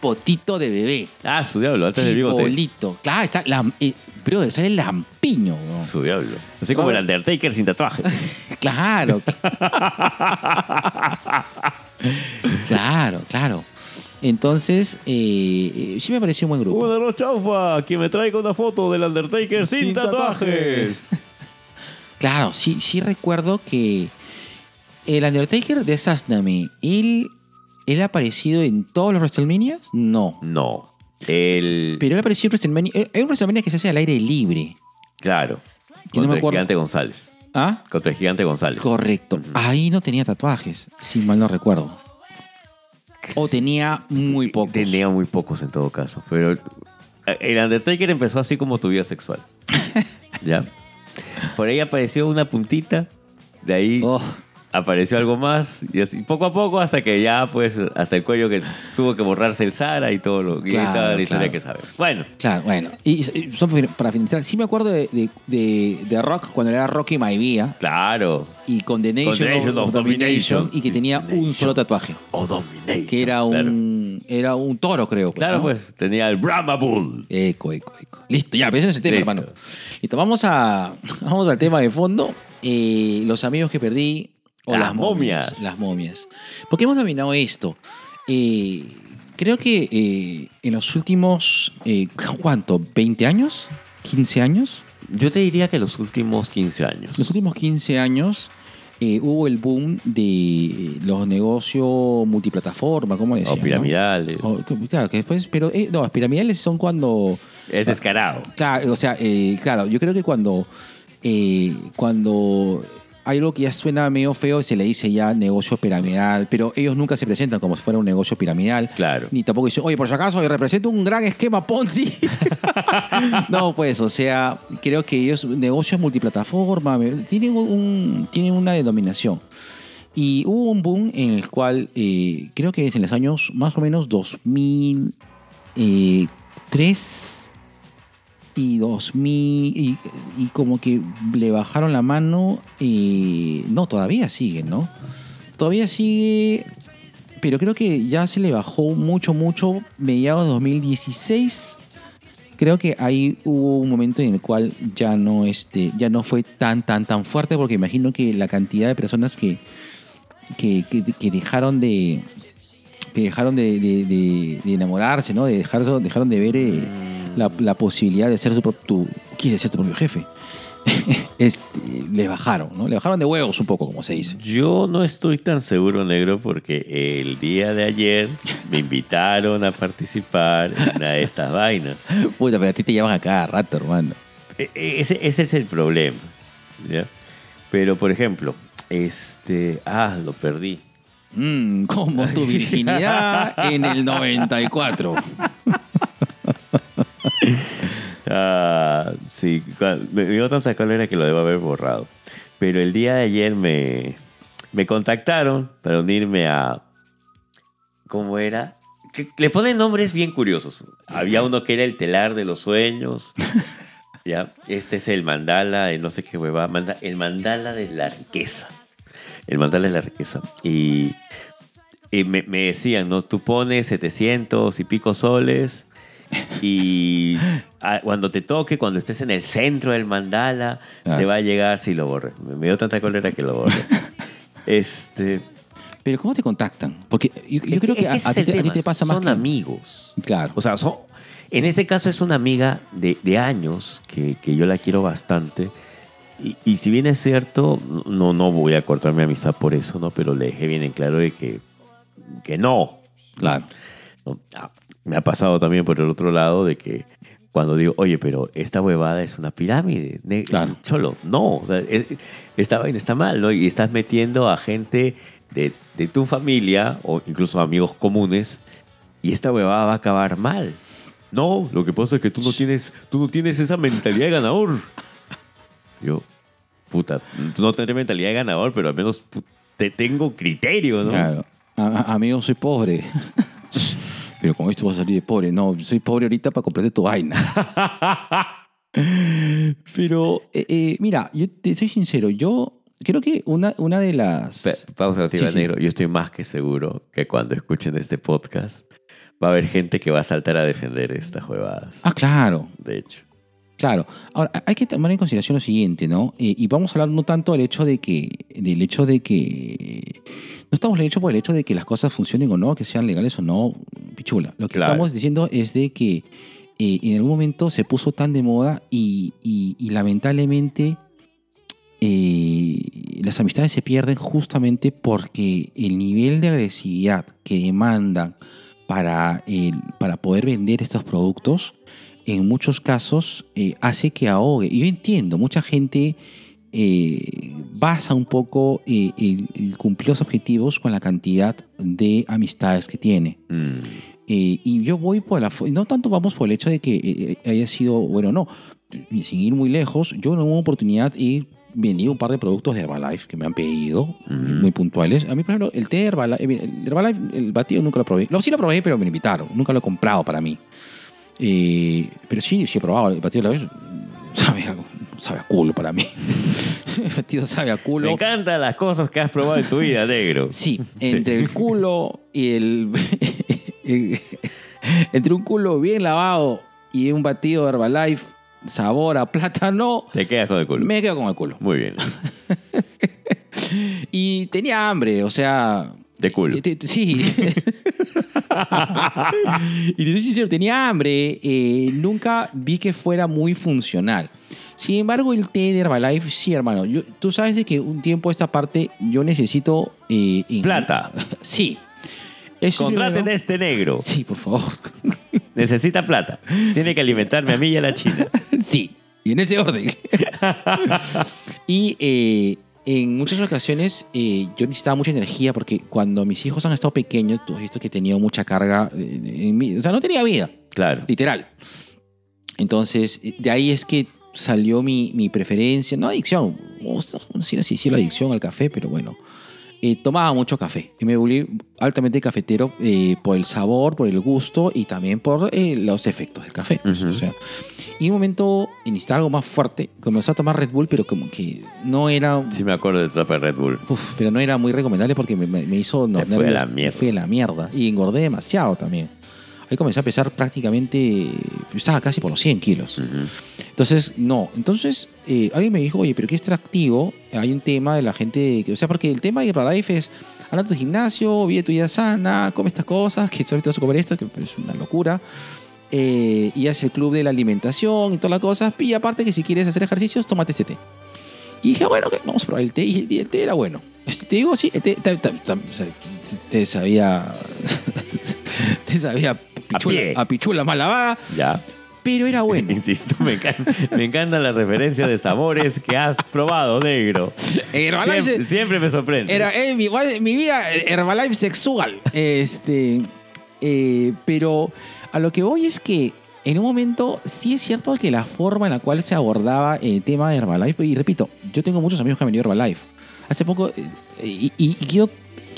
Potito de bebé. Ah, su diablo, antes del bigote. Chibolito. Claro, está. lam- eh, brother, sale lampiño. weón. Su diablo. Así como el Undertaker sin tatuaje. Claro. claro, claro. Entonces, eh, eh, sí me pareció un buen grupo. Una noche chaufa, que me traiga una foto del Undertaker sin, Sin tatuajes. Claro, sí, sí recuerdo que el Undertaker de Sasnami, ¿él, ¿él ha aparecido en todos los WrestleMania? No. No. El. Pero él apareció en WrestleMania. eh, Hay un WrestleMania que se hace al aire libre. Claro. Que no Contra me el gigante González. ¿Ah? Contra el gigante González. Correcto. Ahí no tenía tatuajes, si mal no recuerdo. O tenía muy pocos. Tenía muy pocos en todo caso. Pero el Undertaker empezó así como tu vida sexual. ¿Ya? Por ahí apareció una puntita. De ahí Oh, apareció algo más. Y así poco a poco hasta que ya, pues, hasta el cuello que tuvo que borrarse el Sara y todo lo y Claro, toda la historia claro. que sabes. Bueno. claro, bueno. Y, para finalizar, sí me acuerdo de, de, de- de Rock cuando era Rocky Maivia Claro. y Condemnation, Condemnation of, of Domination, Domination. y que tenía un solo tatuaje. O Domination. Que era Claro. un, era un toro, creo. Claro, ¿no? pues, tenía el Brahma Bull. Eco, eco, eco. Listo, ya, pero ese es el tema, Listo. hermano. Listo, vamos, a, vamos al tema de fondo. Eh, los amigos que perdí. O Las las, momias. momias. Las momias. ¿Por qué hemos dominado esto? Eh, creo que eh, en los últimos, eh, ¿cuánto? ¿20 años? ¿15 años? Yo te diría que los últimos 15 años. Los últimos 15 años eh, hubo el boom de los negocios multiplataforma, ¿cómo decía? o piramidales. claro, que después, pero eh, no, las piramidales son cuando Es descarado. Claro, o sea, eh, claro, yo creo que cuando, cuando hay algo que ya suena medio feo, se le dice ya negocio piramidal, pero ellos nunca se presentan como si fuera un negocio piramidal. Claro. Ni tampoco dicen, oye, por si acaso, yo represento un gran esquema Ponzi. no, pues, o sea, creo que ellos, negocios multiplataforma, tienen, un, tienen una denominación. Y hubo un boom en el cual eh, creo que es en los años más o menos 2003 y 2000 y, y como que le bajaron la mano. eh, no, todavía sigue, ¿no? Todavía sigue, pero creo que ya se le bajó mucho, mucho mediados de 2016. Creo que ahí hubo un momento en el cual ya no, este, ya no fue tan, tan, tan fuerte, porque imagino que la cantidad de personas que, que, que- dejaron de que dejaron de, enamorarse, ¿no? De dejar, dejaron de ver eh, la, la posibilidad de ser su propio, tu, quieres ser tu propio jefe. este, le bajaron, ¿no? Le bajaron de huevos un poco, como se dice. Yo no estoy tan seguro, negro, porque el día de ayer me invitaron a participar en una de estas vainas. Puta, pero a ti te llaman a cada rato, hermano. E- e- Ese, ese es el problema. ¿ya? Pero, por ejemplo, este. Ah, lo perdí. Mm, como tu virginidad en el 94. Ah, sí, me me dio tanta cólera que lo debo haber borrado. Pero el día de ayer me, me contactaron para unirme a. ¿Cómo era? Que le ponen nombres bien curiosos. Había uno que era el telar de los sueños. ¿ya? Este es el mandala, el no sé qué hueva. manda- el mandala de la riqueza. El mandala de la riqueza. Y, y me, me decían, ¿no? Tú pones 700 y pico soles y ah, cuando te toque, cuando estés en el centro del mandala, Ah. te va a llegar si lo borré. Me dio tanta cólera que lo borré. este, Pero ¿cómo te contactan? Porque yo, creo que a, ti, te- pasa más Son que... amigos. Claro. O sea, son, en este caso es una amiga de, de años que, que yo la quiero bastante. Y, y si bien es cierto, no, no voy a cortar mi amistad por eso, ¿no? Pero le dejé bien en claro de que, que no. claro. ¿no? Me ha pasado también por el otro lado de que cuando digo, oye, pero esta huevada es una pirámide, Claro. cholo, no, o sea, es- esta vaina está mal, ¿no? Y estás metiendo a gente de, de tu familia o incluso amigos comunes y esta huevada va a acabar mal. No, lo que pasa es que tú no tienes, tú no tienes esa mentalidad de ganador. Yo, puta, tú no tendré mentalidad de ganador, pero al menos te tengo criterio, ¿no? Claro. A- amigo, soy pobre. Pero con esto vas a salir de pobre. No, soy pobre ahorita para comprarte tu vaina. Pero, eh, eh, mira, yo te soy sincero. Yo creo que una, una de las... Pa- Pausa, Sí, sí. negro. Yo estoy más que seguro que cuando escuchen este podcast va a haber gente que va a saltar a defender estas juegadas. Ah, claro, De hecho. Claro. Ahora, hay que tomar en consideración lo siguiente, ¿no? Eh, y vamos a hablar no tanto del hecho de que, del hecho de que, no estamos hecho por el hecho de que las cosas funcionen o no, que sean legales o no, pichula. Lo que Claro. estamos diciendo es de que eh, en algún momento se puso tan de moda y, y- y lamentablemente eh, las amistades se pierden justamente porque el nivel de agresividad que demandan para, el- para poder vender estos productos en muchos casos eh, hace que ahogue. Y yo entiendo, mucha gente eh, basa un poco eh, el, el cumplir los objetivos con la cantidad de amistades que tiene. Mm. Eh, y yo voy por la... No tanto vamos por el hecho de que haya sido... Bueno, no. Sin ir muy lejos, yo en una oportunidad he vendido un par de productos de Herbalife que me han pedido, muy puntuales. A mí, por ejemplo, el té de Herbalife, el Herbalife, el batido nunca lo probé. Lo, sí lo probé, pero me lo invitaron. Nunca lo he comprado para mí. Eh, pero sí, sí he probado el batido de Herbalife. Sabe a, sabe a culo para mí. el batido sabe a culo. Me encantan las cosas que has probado en tu vida, negro. Sí, entre el culo y el. entre un culo bien lavado y un batido de Herbalife, sabor a plátano, Te quedas con el culo. me quedo con el culo. Muy bien. Y tenía hambre, o sea. De culo. sí. Y te soy sincero, tenía hambre. eh, nunca vi que fuera muy funcional. Sin embargo, el té de Herbalife, sí, hermano. Yo, tú sabes de que un tiempo esta parte yo necesito. eh, en- Plata. Sí. Eso Contraten primero. a este negro. Sí, por favor. Necesita plata. Tiene que alimentarme a mí y a la china. sí, y en ese orden. y eh, en muchas ocasiones eh, yo necesitaba mucha energía porque cuando mis hijos han estado pequeños, tú has visto que he tenido mucha carga eh, en mí. O sea, no tenía vida, Claro. literal. Entonces, eh, de ahí es que salió mi, mi preferencia, no adicción, no sé si decirlo adicción al café, pero bueno. Eh, tomaba mucho café. Y me volví altamente cafetero eh, por el sabor, por el gusto y también por eh, los efectos del café. O sea, y en un momento necesitaba algo más fuerte. Comencé a tomar Red Bull, pero como que no era. Sí me acuerdo de Red Bull. Uf, pero no era muy recomendable porque me, me- me hizo. No, a la me mierda. fue a la mierda. Y engordé demasiado también. Ahí comencé a pesar prácticamente. Estaba casi por los 100 kilos. Entonces, no. Entonces, eh, alguien me dijo, oye, pero qué extractivo. Hay un tema de la gente. Que, o sea, porque el tema de Herbalife es. Anda a tu gimnasio, vive tu vida sana, come estas cosas, que todo vas a comer esto, que es una locura. Eh, y hace el club de la alimentación y todas las cosas. Y aparte que si quieres hacer ejercicios, tómate este té. Y dije, bueno, ok, vamos a probar el té. Y el, y el té era bueno. Este, te digo, sí, el té, o sea, te sabía. te sabía pichula, pie. a pichula mal lavada, Ya. pero era bueno. Insisto, me encanta, me encanta la referencia de sabores que has probado, negro. Herbalife Siempre, se- siempre me sorprende. Era eh, mi, mi vida Herbalife sexual. Este, eh, pero a lo que voy es que en un momento sí es cierto que la forma en la cual se abordaba el tema de Herbalife, y repito, yo tengo muchos amigos que han venido a Herbalife. Hace poco, eh, y, y- y quiero,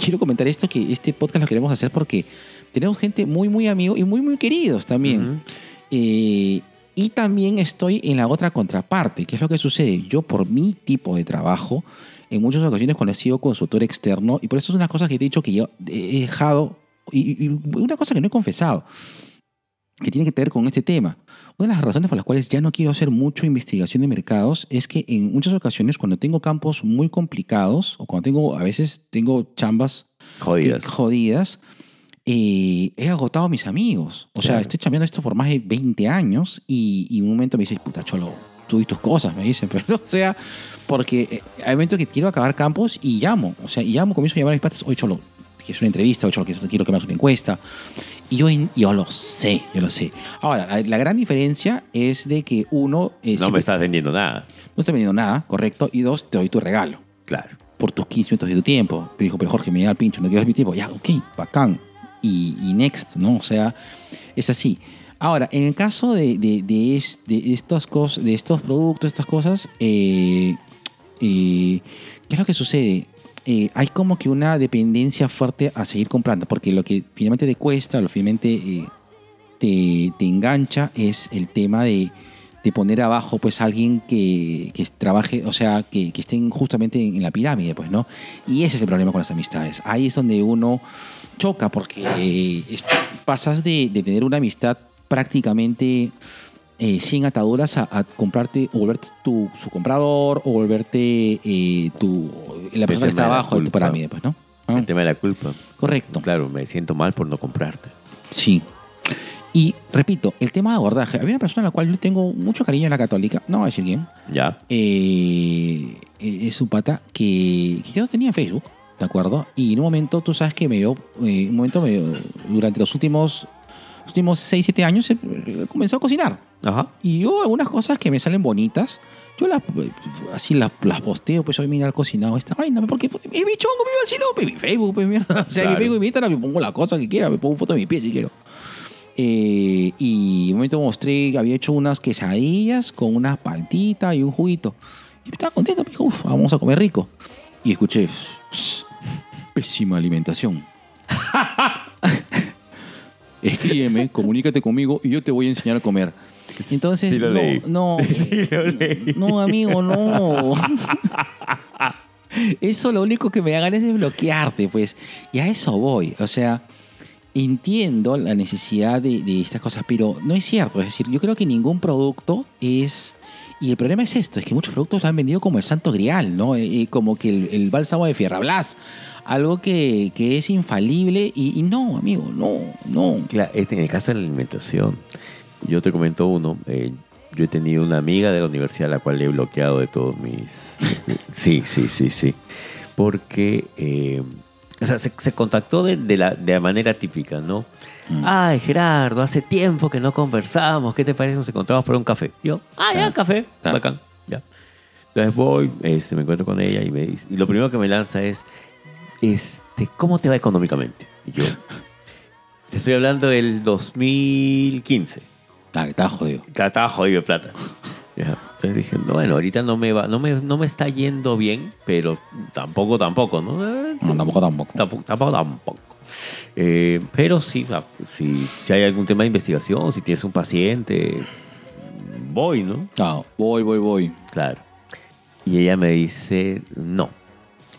quiero comentar esto, que este podcast lo queremos hacer porque tenemos gente muy, muy amigo y muy, muy queridos también. Ujú. Eh, y también estoy en la otra contraparte, que es lo que sucede. Yo, por mi tipo de trabajo, en muchas ocasiones cuando he sido consultor externo, y por eso es una cosa que te he dicho que yo he dejado, y, y una cosa que no he confesado, que tiene que ver con este tema. Una de las razones por las cuales ya no quiero hacer mucho investigación de mercados es que en muchas ocasiones cuando tengo campos muy complicados, o cuando tengo, a veces tengo chambas Jodidas. jodidas, eh, he agotado a mis amigos. O sea, Claro. estoy chambeando esto por más de 20 años y, y en un momento me dice, puta cholo, tú y tus cosas, me dicen. Pero, o sea, porque eh, hay momentos que quiero acabar campos y llamo. O sea, y llamo, comienzo a llamar a mis patas, oye cholo, que es una entrevista, oye cholo, que quiero que me hagas una encuesta. Y yo, yo lo sé, yo lo sé. Ahora, la, la gran diferencia es de que uno... eh, No siempre- me estás vendiendo nada. no estoy vendiendo nada, correcto. Y dos, te doy tu regalo Claro. por tus 15 minutos de tu tiempo. Me dijo, pero Jorge, me da el pincho, no quiero mi tiempo. Ya, ok, bacán. Y, next, ¿no? O sea, es así. Ahora, en el caso de, de, de, es- de estas cosas, de estos productos, estas cosas, eh, eh, ¿qué es lo que sucede? Eh, hay como que una dependencia fuerte a seguir comprando, porque lo que finalmente te cuesta, lo que finalmente te, te engancha es el tema de, de poner abajo pues alguien que, que trabaje, o sea, que, que estén justamente en la pirámide, pues, ¿no? Y ese es el problema con las amistades. Ahí es donde uno choca porque eh, es- pasas de, de tener una amistad prácticamente eh, sin ataduras a, a comprarte o volverte tu, su comprador o volverte eh, tu, la persona que está abajo de tu pirámide, pues, ¿no? Ah, El tema de la culpa. correcto. Claro, me siento mal por no comprarte. Sí. Y repito, el tema de abordaje. Había una persona a la cual yo tengo mucho cariño en la católica, no voy a decir quién, Ya. eh, es un pata que, que yo no tenía en Facebook, ¿de acuerdo? Y en un momento, tú sabes que me dio, eh, un momento me dio- durante los últimos, últimos 6, 7 años, eh, comenzó a cocinar. Ajá. Y yo algunas cosas que me salen bonitas, yo las eh, así las, las posteo, pues hoy mira cocinado esta vaina, porque porque es mi chongo, mi vacilo, pues, mi Facebook, pues, mierda. o sea, Claro. mi Facebook y mi Instagram me pongo la cosa que quiera, me pongo foto de mi pie si quiero. Eh, y en un momento mostré que había hecho unas quesadillas con una paltita y un juguito. Y estaba contento, me dijo, uff, vamos a comer rico. Y escuché, "Sss, pésima alimentación. Escríbeme, comunícate conmigo y yo te voy a enseñar a comer. Entonces, Sí lo no, leí. no, no, amigo, no. Eso lo único que me hagan es desbloquearte, pues. Y a eso voy. O sea, entiendo la necesidad de, de estas cosas, pero no es cierto. Es decir, yo creo que ningún producto es... Y el problema es esto, es que muchos productos lo han vendido como el santo grial, ¿no? Como que el, bálsamo de Fierra Blas. Algo que, que es infalible y, no, amigo, no, no. Claro, este, en el caso de la alimentación, yo te comento uno. eh, yo he tenido una amiga de la universidad a la cual le he bloqueado de todos mis... sí, sí, sí, sí. Porque... eh, o sea, se, contactó de la, de la manera típica, ¿no? Mm. Ay, Gerardo, hace tiempo que no conversamos. ¿Qué te parece? Nos encontramos por un café. Yo, ah, ya, Claro. café. Claro. Bacán. Ya. Entonces voy, este, me encuentro con ella y, me dice, y lo primero que me lanza es, este, ¿cómo te va económicamente? Y yo, te estoy hablando del 2015. Ah, que estaba jodido. Estaba jodido de plata. Entonces dije, no, bueno, ahorita no me va, no me, no me está yendo bien, pero tampoco, tampoco, ¿no? No, tampoco. Tampoco, tampoco, tampoco. Eh, pero sí, si, si hay algún tema de investigación, si tienes un paciente, voy, ¿no? Ah, voy, voy, voy. Claro. Y ella me dice, no.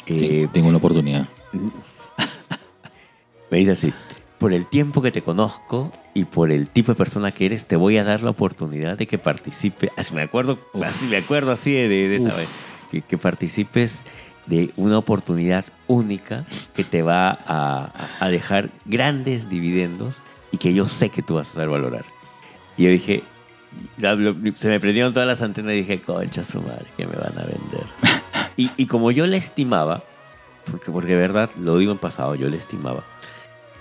Eh, Tengo una oportunidad. me dice así, por el tiempo que te conozco y por el tipo de persona que eres, te voy a dar la oportunidad de que participe. Así me acuerdo, así me acuerdo así de, de esa Uf. vez. Que, que participes de una oportunidad única que te va a, a dejar grandes dividendos y que yo sé que tú vas a saber valorar. Y yo dije, se me prendieron todas las antenas y dije, concha su madre, que me van a vender. Y, y como yo la estimaba, porque, porque de verdad, lo digo en pasado, yo la estimaba,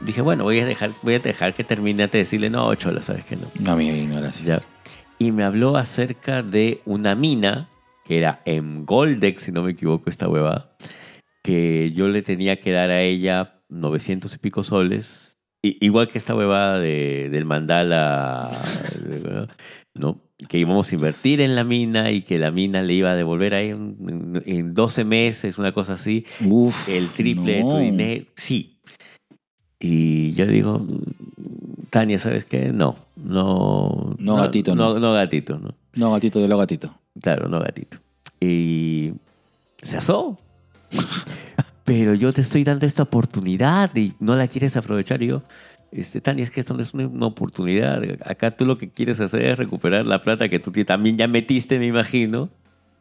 dije, bueno, voy a dejar, voy a dejar que termine antes de decirle, no, chola, sabes que no. No, amigo, no, gracias. Ya. Y me habló acerca de una mina, que era en Goldex, si no me equivoco, esta huevada, que yo le tenía que dar a ella 900 y pico soles, i- igual que esta huevada de, del mandala, ¿no? Que íbamos a invertir en la mina y que la mina le iba a devolver ahí en, en 12 meses, una cosa así, Uf, el triple de no. tu dinero. Sí. Y yo digo, Tania, ¿sabes qué? No, no. No, gatito, no. No, no gatito, no. No, gatito de lo gatito. Claro, no gatito. Y se asó. Pero yo te estoy dando esta oportunidad y no la quieres aprovechar. Y yo, este, Tania, es que esto no es una, una oportunidad. Acá tú lo que quieres hacer es recuperar la plata que tú también ya metiste, me imagino,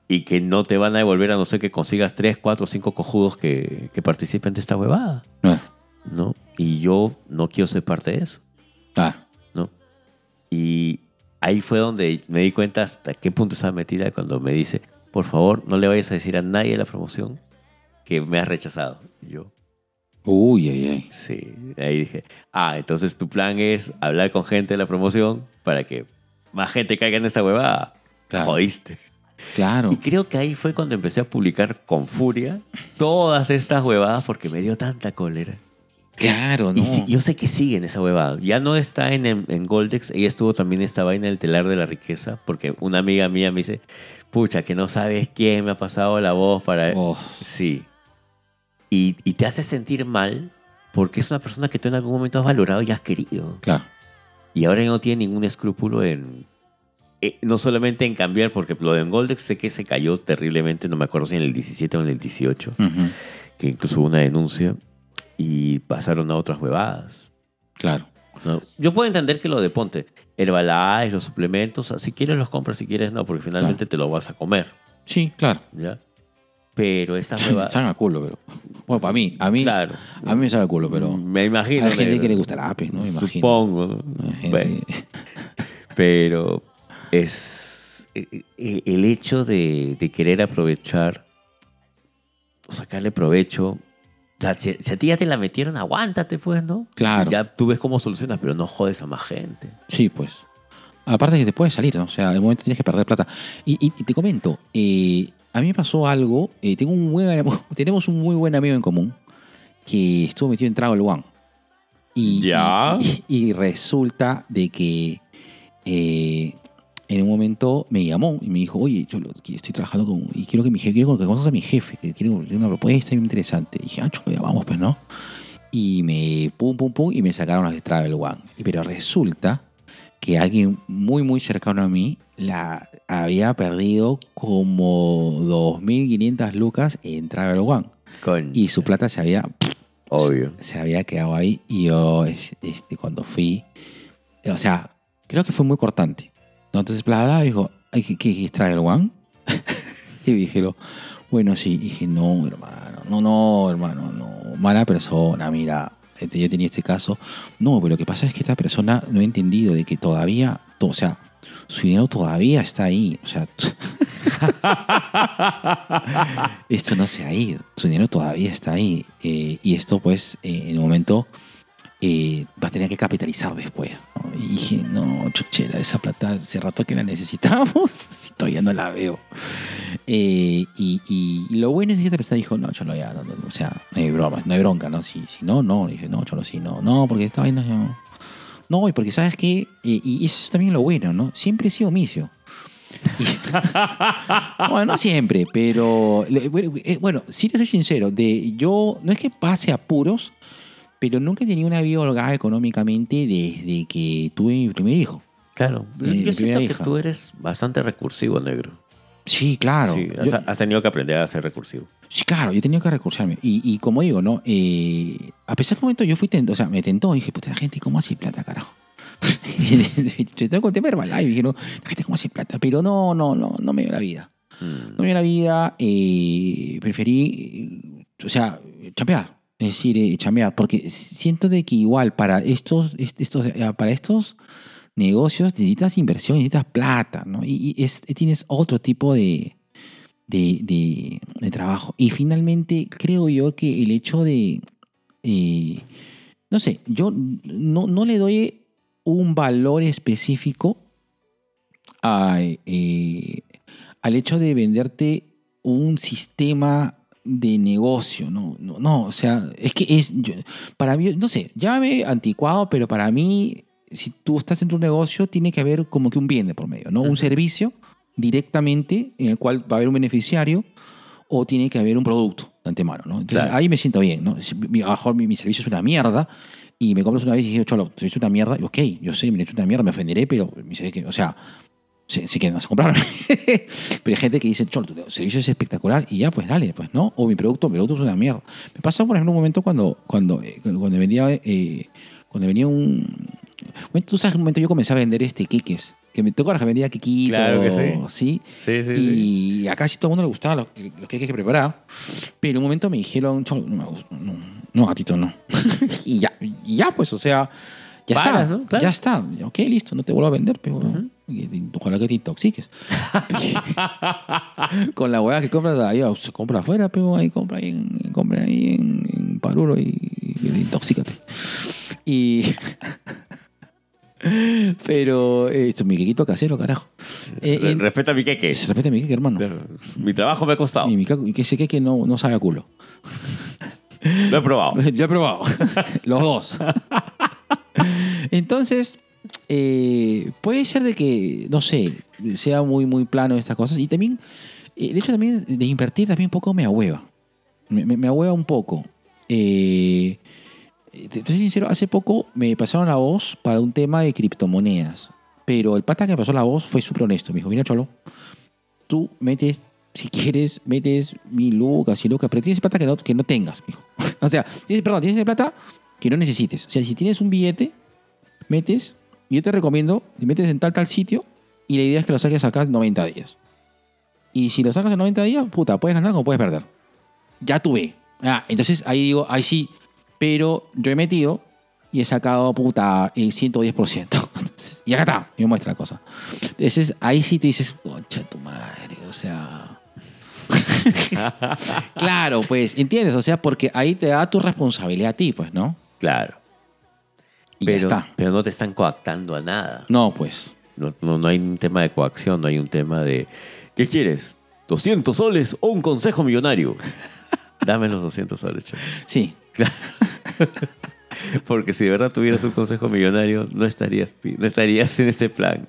y que no te van a devolver a no ser que consigas tres, cuatro, cinco cojudos que, que participen de esta huevada. No. ¿no? Y yo no quiero ser parte de eso, Ah, ¿no? Y ahí fue donde me di cuenta hasta qué punto estaba metida cuando me dice, por favor, no le vayas a decir a nadie la promoción que me has rechazado. Y yo, uy, ay, ay. sí. Ahí dije, ah, entonces tu plan es hablar con gente de la promoción para que más gente caiga en esta huevada. Claro. Jodiste. Claro. Y creo que ahí fue cuando empecé a publicar con furia todas estas huevadas porque me dio tanta cólera. Claro, no. Y yo sé que sigue en esa huevada. Ya no está en, en, en Goldex. Ella estuvo también en esta vaina del telar de la riqueza. Porque una amiga mía me dice, pucha, que no sabes quién me ha pasado la voz para... Oh, Sí. Y, y te hace sentir mal porque es una persona que tú en algún momento has valorado y has querido. claro. Y ahora no tiene ningún escrúpulo en, eh, no solamente en cambiar, porque lo de Goldex sé que se cayó terriblemente, no me acuerdo si en el 17 o en el 18, Ujú, que incluso hubo una denuncia y pasaron a otras huevadas. Claro. ¿no? Yo puedo entender que lo de ponte, Herbalife, los suplementos, si quieres los compras, si quieres no, porque finalmente te lo vas a comer, Sí, claro. ¿ya? Pero esta huevada... Saben a culo, pero. Bueno, para mí, a mí. Claro. A mí me sabe a culo, pero. Me imagino. Hay gente negro. que le gustará, pues, ¿no? Me imagino. Supongo. Bueno, pero es eh, eh, el hecho de, de querer aprovechar o sacarle provecho. O sea, si, si a ti ya te la metieron, aguántate, pues, ¿no? Claro. Ya tú ves cómo solucionas, pero no jodes a más gente. Sí, pues. Aparte que te puedes salir, ¿no? O sea, un momento tienes que perder plata. Y, y- y te comento, eh, a mí me pasó algo. eh, tengo un buen, tenemos un muy buen amigo en común que estuvo metido en Travel One. Y, Ya. Y, y resulta de que eh, en un momento me llamó y me dijo, oye, yo estoy trabajando con... Y quiero que mi jefe, quiero que conozcas a mi jefe, que quiero una propuesta muy interesante. Y dije, ah, chulo, ya vamos, pues, ¿no? Y me pum, pum, pum, y me sacaron las de Travel One. Y- Pero resulta que alguien muy, muy cercano a mí la había perdido como 2.500 lucas en Travel One. Con, Y su plata se había, obvio. se había quedado ahí. Y yo, es- este, cuando fui, o sea, creo que fue muy cortante. Entonces, bla, bla, dijo, "Ay, ¿qué, qué, qué es Travel One? y dije, lo, bueno, sí. Y dije, no, hermano, no, no, hermano, no. Mala persona, mira. Este, Yo tenía este caso. No, pero lo que pasa es que esta persona no ha entendido de que todavía, to- o sea, su dinero todavía está ahí. O sea, esto no se ha ido. Su dinero todavía está ahí. eh, y esto, pues, eh, en un momento eh, va a tener que capitalizar después. Y dije, no, chuchera, esa plata hace rato que la necesitamos. si todavía no la veo. Eh, y, y lo bueno es que esta persona dijo, no, cholo, ya, no, no, o sea, no hay broma, no hay bronca, ¿no? Si, si no, no. Dije, no, cholo, sí, no. No, porque esta vaina no. No, y porque sabes que, eh, y eso es también lo bueno, ¿no? Siempre he sido omicio. Y- bueno, no siempre, pero eh, bueno, sí te soy sincero, de yo no es que pase apuros, pero nunca he tenido una vida holgada económicamente desde que tuve mi primer hijo. Claro. Eh, Yo siento que hija. tú eres bastante recursivo, negro. Sí, claro. Sí, Yo- has, has tenido que aprender a ser recursivo. Sí, claro, yo he tenido que recursarme. Y, y como digo, ¿no? Eh, a pesar que un momento yo fui tentado, o sea, me tentó, dije, puta, la gente, ¿cómo hace plata, carajo? yo tengo con tema Herbalife, dije, no, la gente, ¿cómo hace plata? Pero no, no, no, no me dio la vida. Mm. No me dio la vida, eh, preferí, eh, o sea, chambear. Es decir, eh, chambear, porque siento de que igual para estos, est- estos, eh, para estos negocios necesitas inversión, necesitas plata, ¿no? Y, y es- tienes otro tipo de, de, de- de trabajo. Y finalmente creo yo que el hecho de, eh, no sé, yo no, no le doy un valor específico a, eh, al hecho de venderte un sistema de negocio, no, no, no, o sea, es que es, yo- para mí, no sé, llámame anticuado, pero para mí, si tú estás en tu negocio, tiene que haber como que un bien de por medio, ¿no? Un servicio directamente en el cual va a haber un beneficiario o tiene que haber un producto de antemano, ¿no? Entonces Claro. ahí me siento bien, ¿no? A lo mejor mi, mi servicio es una mierda y me compras una vez y dije, cholo, servicio es una mierda, y ok, yo sé, mi servicio es una mierda, me ofenderé, pero o sea, sé, sé que no vas a comprar. pero hay gente que dice, cholo, tu servicio es espectacular y ya, pues dale, pues no. O mi producto, mi producto es una mierda. Me pasó, por ejemplo, un momento cuando, cuando, eh, cuando vendía, eh, cuando venía un... Bueno, tú sabes, un momento yo comencé a vender este queques. Que me tocó que vendía quequito. Claro que sí. ¿sí? Sí, sí, sí. Y a casi todo el mundo le gustaban los, los queques que preparaba. Pero en un momento me dijeron, "Cholo, no, no, no, gatito, no. y, ya, y ya, pues, o sea, ya Paras, está. ¿no? Claro. Ya está. Ok, listo, no te vuelvo a vender, pero y- y ojalá que te intoxiques. Con la hueá que compras ahí, se compra afuera, pero ahí compra ahí en, compra ahí en, en Paruro y, y intoxícate. Y. pero eh, esto es mi quequito casero, carajo. Eh, en- Respeta mi queque. repite mi queque, hermano. Mi trabajo me ha costado. Y mi que ese queque no, no sabe a culo. Lo he probado. Yo he probado. Los dos. Entonces, eh, puede ser de que, no sé, sea muy, muy plano estas cosas. Y también, eh, el hecho también de invertir también un poco me ahueva. Me, me, me ahueva un poco. Eh, te soy sincero, hace poco me pasaron la voz para un tema de criptomonedas. Pero el pata que me pasó la voz fue súper honesto. Me dijo, mira, Cholo, tú metes, si quieres, metes mil lucas y lucas, pero tienes plata que no, que no tengas, mijo. o sea, tienes, perdón, tienes plata que no necesites. O sea, si tienes un billete, metes, yo te recomiendo, te metes en tal, tal sitio, y la idea es que lo saques acá en 90 días. Y si lo sacas en 90 días, puta, puedes ganar como puedes perder. Ya tuve. Ah, entonces ahí digo, ahí sí, pero yo he metido y he sacado, puta, el 110%. Entonces, y acá está, y me muestra la cosa. Entonces ahí sí tú dices, concha tu madre, o sea... claro, pues, ¿entiendes? O sea, porque ahí te da tu responsabilidad a ti, pues, ¿no? Claro. Y ya Pero, está. pero no te están coactando a nada. No, pues. No, no, no hay un tema de coacción, no hay un tema de ¿qué quieres? ¿200 soles o un consejo millonario? Dame los 200 soles, chaval. Sí. Porque si de verdad tuvieras un consejo millonario, no estarías, no estarías en ese plan.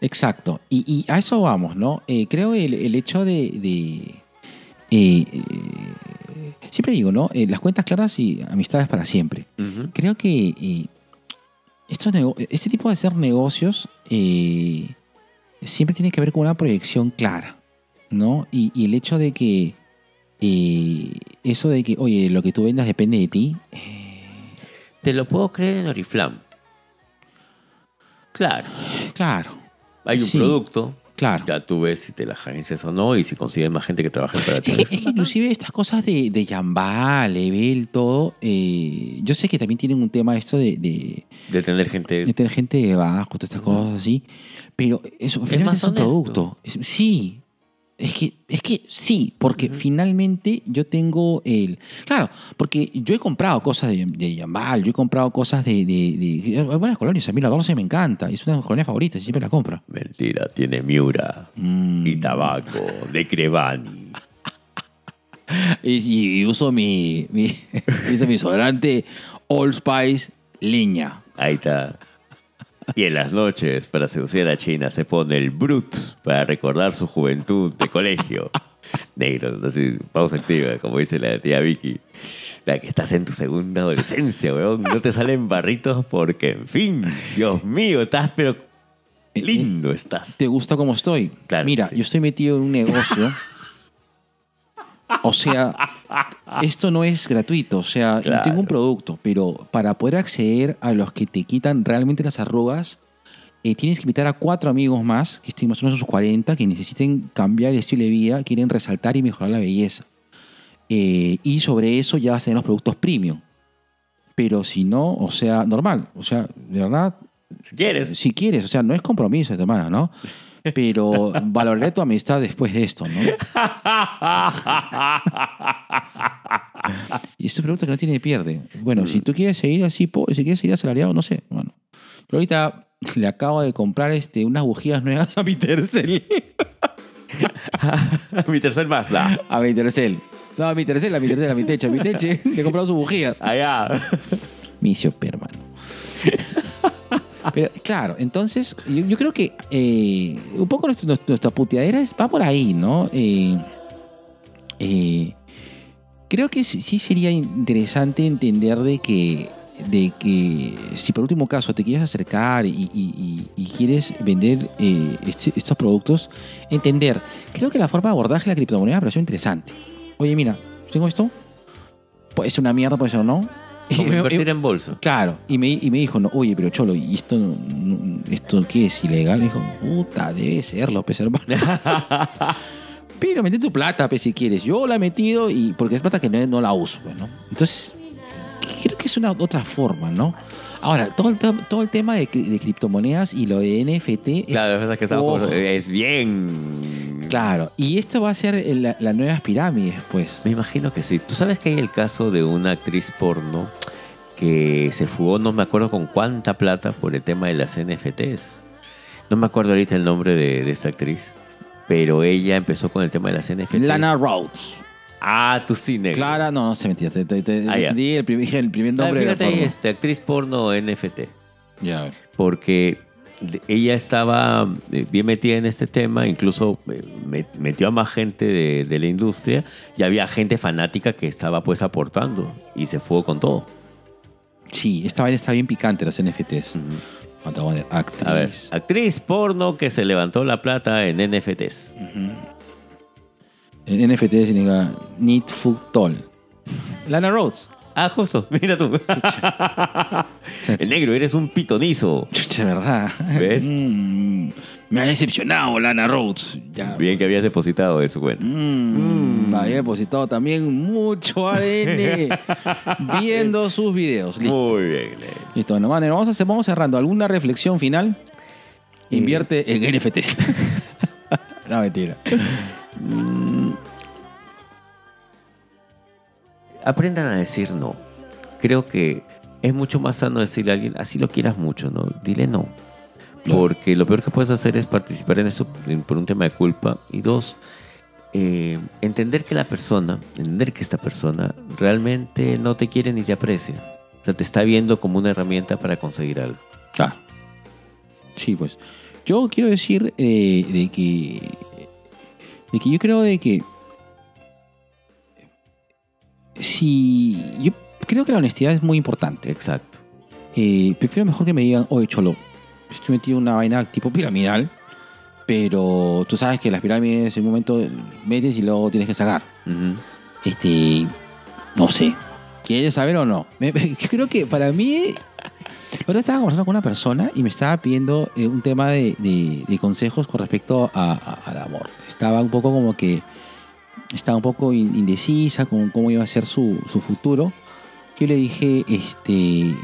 Exacto. Y, y a eso vamos, ¿no? Eh, creo el, el hecho de... de, eh, eh, siempre digo, ¿no? Las cuentas claras y amistades para siempre. Creo que estos este tipo de hacer negocios eh, siempre tiene que ver con una proyección clara, ¿no? Y, y el hecho de que eh, eso de que, oye, lo que tú vendas depende de ti, eh, Te lo puedo creer en Oriflam. Claro. claro, Hay un Sí. producto. Claro. Ya tú ves si te la agencias o no y si consigues más gente que trabaje para ti. Es es inclusive estas cosas de, de Yamba, Level, todo, eh, yo sé que también tienen un tema esto de, de, De tener gente. de tener gente debajo, todas estas cosas así, pero eso finalmente más es un honesto. producto. Es- sí, es que, es que sí, porque finalmente yo tengo el... Claro, porque yo he comprado cosas de, de Yambal, yo he comprado cosas de, de, de- Hay buenas colonias, a mí la Dorce me encanta, es una de mis colonias favoritas, siempre la compro. Mentira, tiene Miura Mm. y tabaco de Crevani. Y, y uso mi, mi, uso mi desodorante All Spice Leña. Ahí está. Y en las noches, para seducir a China, se pone el Brut para recordar su juventud de colegio. Negro, así, pausa activa, como dice la tía Vicky. La que estás en tu segunda adolescencia, weón. No te salen barritos porque, en fin, Dios mío, estás, pero lindo estás. ¿Te gusta cómo estoy? Claro Mira, sí. yo estoy metido en un negocio. O sea, esto no es gratuito. O sea, yo Claro. tengo un producto, pero para poder acceder a los que te quitan realmente las arrugas, eh, tienes que invitar a cuatro amigos más, que estén más o menos sus 40, que necesiten cambiar el estilo de vida, quieren resaltar y mejorar la belleza. Eh, y sobre eso ya vas a tener los productos premium. Pero si no, o sea, normal. O sea, de verdad, Si quieres. si quieres, o sea, no es compromiso, hermana, ¿no? Pero valoraré tu amistad después de esto, ¿no? Y este producto que no tiene pierde. Bueno, si tú quieres seguir así, si quieres seguir asalariado, no sé. Bueno, ahorita le acabo de comprar este, unas bujías nuevas a mi tercel. Mi tercer Mazda. A mi tercel. No, a mi tercel, a mi tercel, a mi techo, a mi teche. Le he comprado sus bujías. Allá. Misio hermano. Claro, entonces yo, creo que eh, un poco nuestra, puteadera es- va por ahí, ¿no? Eh, eh, creo que sí, sería interesante entender de que, de que si por último caso te quieres acercar y, quieres vender este- estos productos, entender, creo que la forma de abordaje de la criptomoneda me pareció interesante. Oye, mira, tengo esto, puede ser una mierda, puede ser no. Como invertir en bolsa. Claro, y me, y me dijo, no, oye, pero Cholo, ¿y esto, no- esto qué es ilegal? Me dijo, puta, debe serlo, pues hermano. pero metí tu plata, pues si quieres. Yo la he metido y porque es plata que no, no la uso, pues, ¿no? Entonces, creo que es una otra forma, ¿no? Ahora, todo el, todo el tema de, cri- de criptomonedas y lo de NFT es... Claro, es verdad que estamos, Oh, es bien. claro, y esto va a ser la, la nueva pirámide, pues. Me imagino que sí. Tú sabes que hay el caso de una actriz porno que se fugó, no me acuerdo con cuánta plata por el tema de las NFTs. No me acuerdo ahorita el nombre de, de esta actriz, pero ella empezó con el tema de las NFTs. Lana Rhodes. Ah, tu cine. Clara, no, no se mentira. Te, te- te- Ah, di el primer, el primer No, nombre de la fíjate, porno. este, actriz porno NFT. Ya, a ver. porque ella estaba eh, bien metida en este tema, incluso eh, met- metió a más gente de, de la industria y había gente fanática que estaba pues aportando y se fue con todo. Sí, esta vaina está bien picante, los NFTs. De actriz. A ver, actriz porno que se levantó la plata en NFTs. En NFT significa Need Food Toll. Lana Rhodes. Ah, justo, mira tú. El negro, eres un pitonizo. Chucha, ¿verdad? ¿Ves? Mm, me ha decepcionado Lana Rhodes. Ya. Bien que habías depositado en su cuenta. Mm, Había depositado también mucho ADN viendo sus videos. Listo. Muy bien, negro. Listo, bueno, Manner, vamos, a hacer, vamos cerrando. ¿Alguna reflexión final? Eh. Invierte en NFTs. no, mentira. Aprendan a decir no. Creo que es mucho más sano decirle a alguien, así lo quieras mucho, ¿no? Dile no. Porque lo peor que puedes hacer es participar en eso por un tema de culpa. Y dos, eh, entender que la persona, entender que esta persona realmente no te quiere ni te aprecia. O sea, te está viendo como una herramienta para conseguir algo. Claro. Sí, pues. Yo quiero decir eh, de que. De que yo creo de que. Si. Yo creo que la honestidad es muy importante. Exacto. Eh, prefiero mejor que me digan, oye, cholo, estoy metido en una vaina tipo piramidal. Pero tú sabes que las pirámides en un momento metes y luego tienes que sacar. Este. No sé. ¿Quieres saber o no? Me- me- creo que para mí. La otra vez estaba conversando con una persona y me estaba pidiendo eh, un tema de, de- de consejos con respecto a- a- al amor. Estaba un poco como que. Estaba un poco in- indecisa con cómo iba a ser su, su futuro. Yo le dije, este.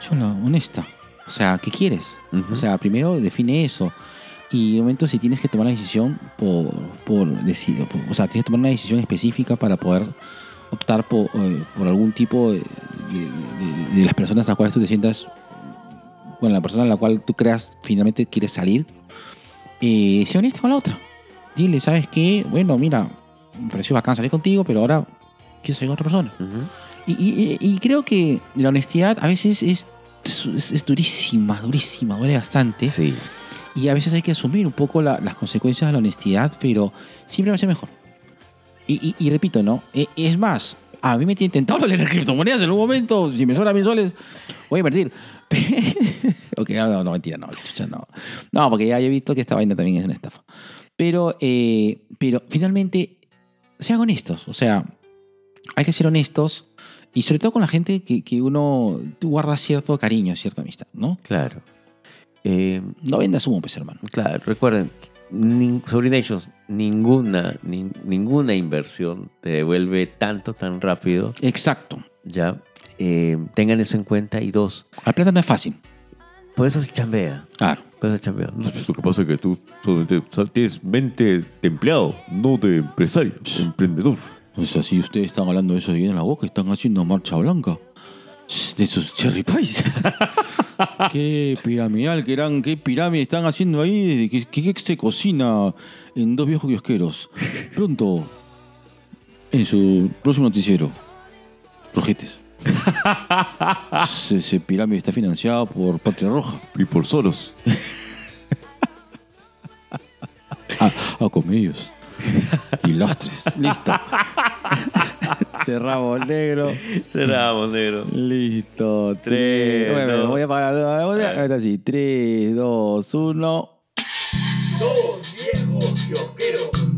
Chola, honesta. O sea, ¿qué quieres? O sea, primero define eso. Y en momento si tienes que tomar una decisión por, por decir, por- o sea, tienes que tomar una decisión específica para poder optar por, eh, por algún tipo de, de- de- de las personas a las cuales tú te sientas, con la persona a la cual tú creas finalmente quieres salir, eh, sé honesta con la otra. Dile, ¿sabes qué? Bueno, mira, me pareció bacán salir contigo, pero ahora quiero salir con otra persona. Ujú. Y, y- y creo que la honestidad a veces es, es, es durísima, durísima, duele bastante. Sí. Y a veces hay que asumir un poco la- las consecuencias de la honestidad, pero siempre va a ser mejor. Y, y- repito, ¿no? E- es más, a mí me tiene tentado lo de criptomonedas en un momento. Si me sobran mil soles, voy a invertir. ok, no, no, no, mentira, no, chucha, no. No, porque ya he visto que esta vaina también es una estafa. Pero, eh, pero finalmente, sean honestos. O sea, hay que ser honestos. Y sobre todo con la gente que, que uno guarda cierto cariño, cierta amistad, ¿no? Claro. Eh, No vendas humo, pues, hermano. Claro, recuerden, nin- Sobrinations, ninguna, nin- ninguna inversión te devuelve tanto, tan rápido, Exacto. ya. Eh, tengan eso en cuenta. Y dos, La plata no es fácil. por eso se chambea. Claro. Pues, lo que pasa es que tú solamente tienes mente de empleado, no de empresario, emprendedor. O sea, si ustedes están hablando de eso de bien en la boca, están haciendo marcha blanca. De sus cherry pies. qué piramidal que eran, qué pirámide están haciendo ahí. ¿Qué, qué, qué se cocina en dos viejos kiosqueros? Pronto, en su próximo noticiero. Rojetes. Ese, ese pirámide está financiado por Patria Roja. Y por solos. A, a comedios. Y lastres. Listo. Cerramos negro. Cerramos, negro. Listo. Tres, Bueno, dos. Voy a apagar la voy a- ahorita sí. 3, 2, 1. Dos viejos kiosqueros.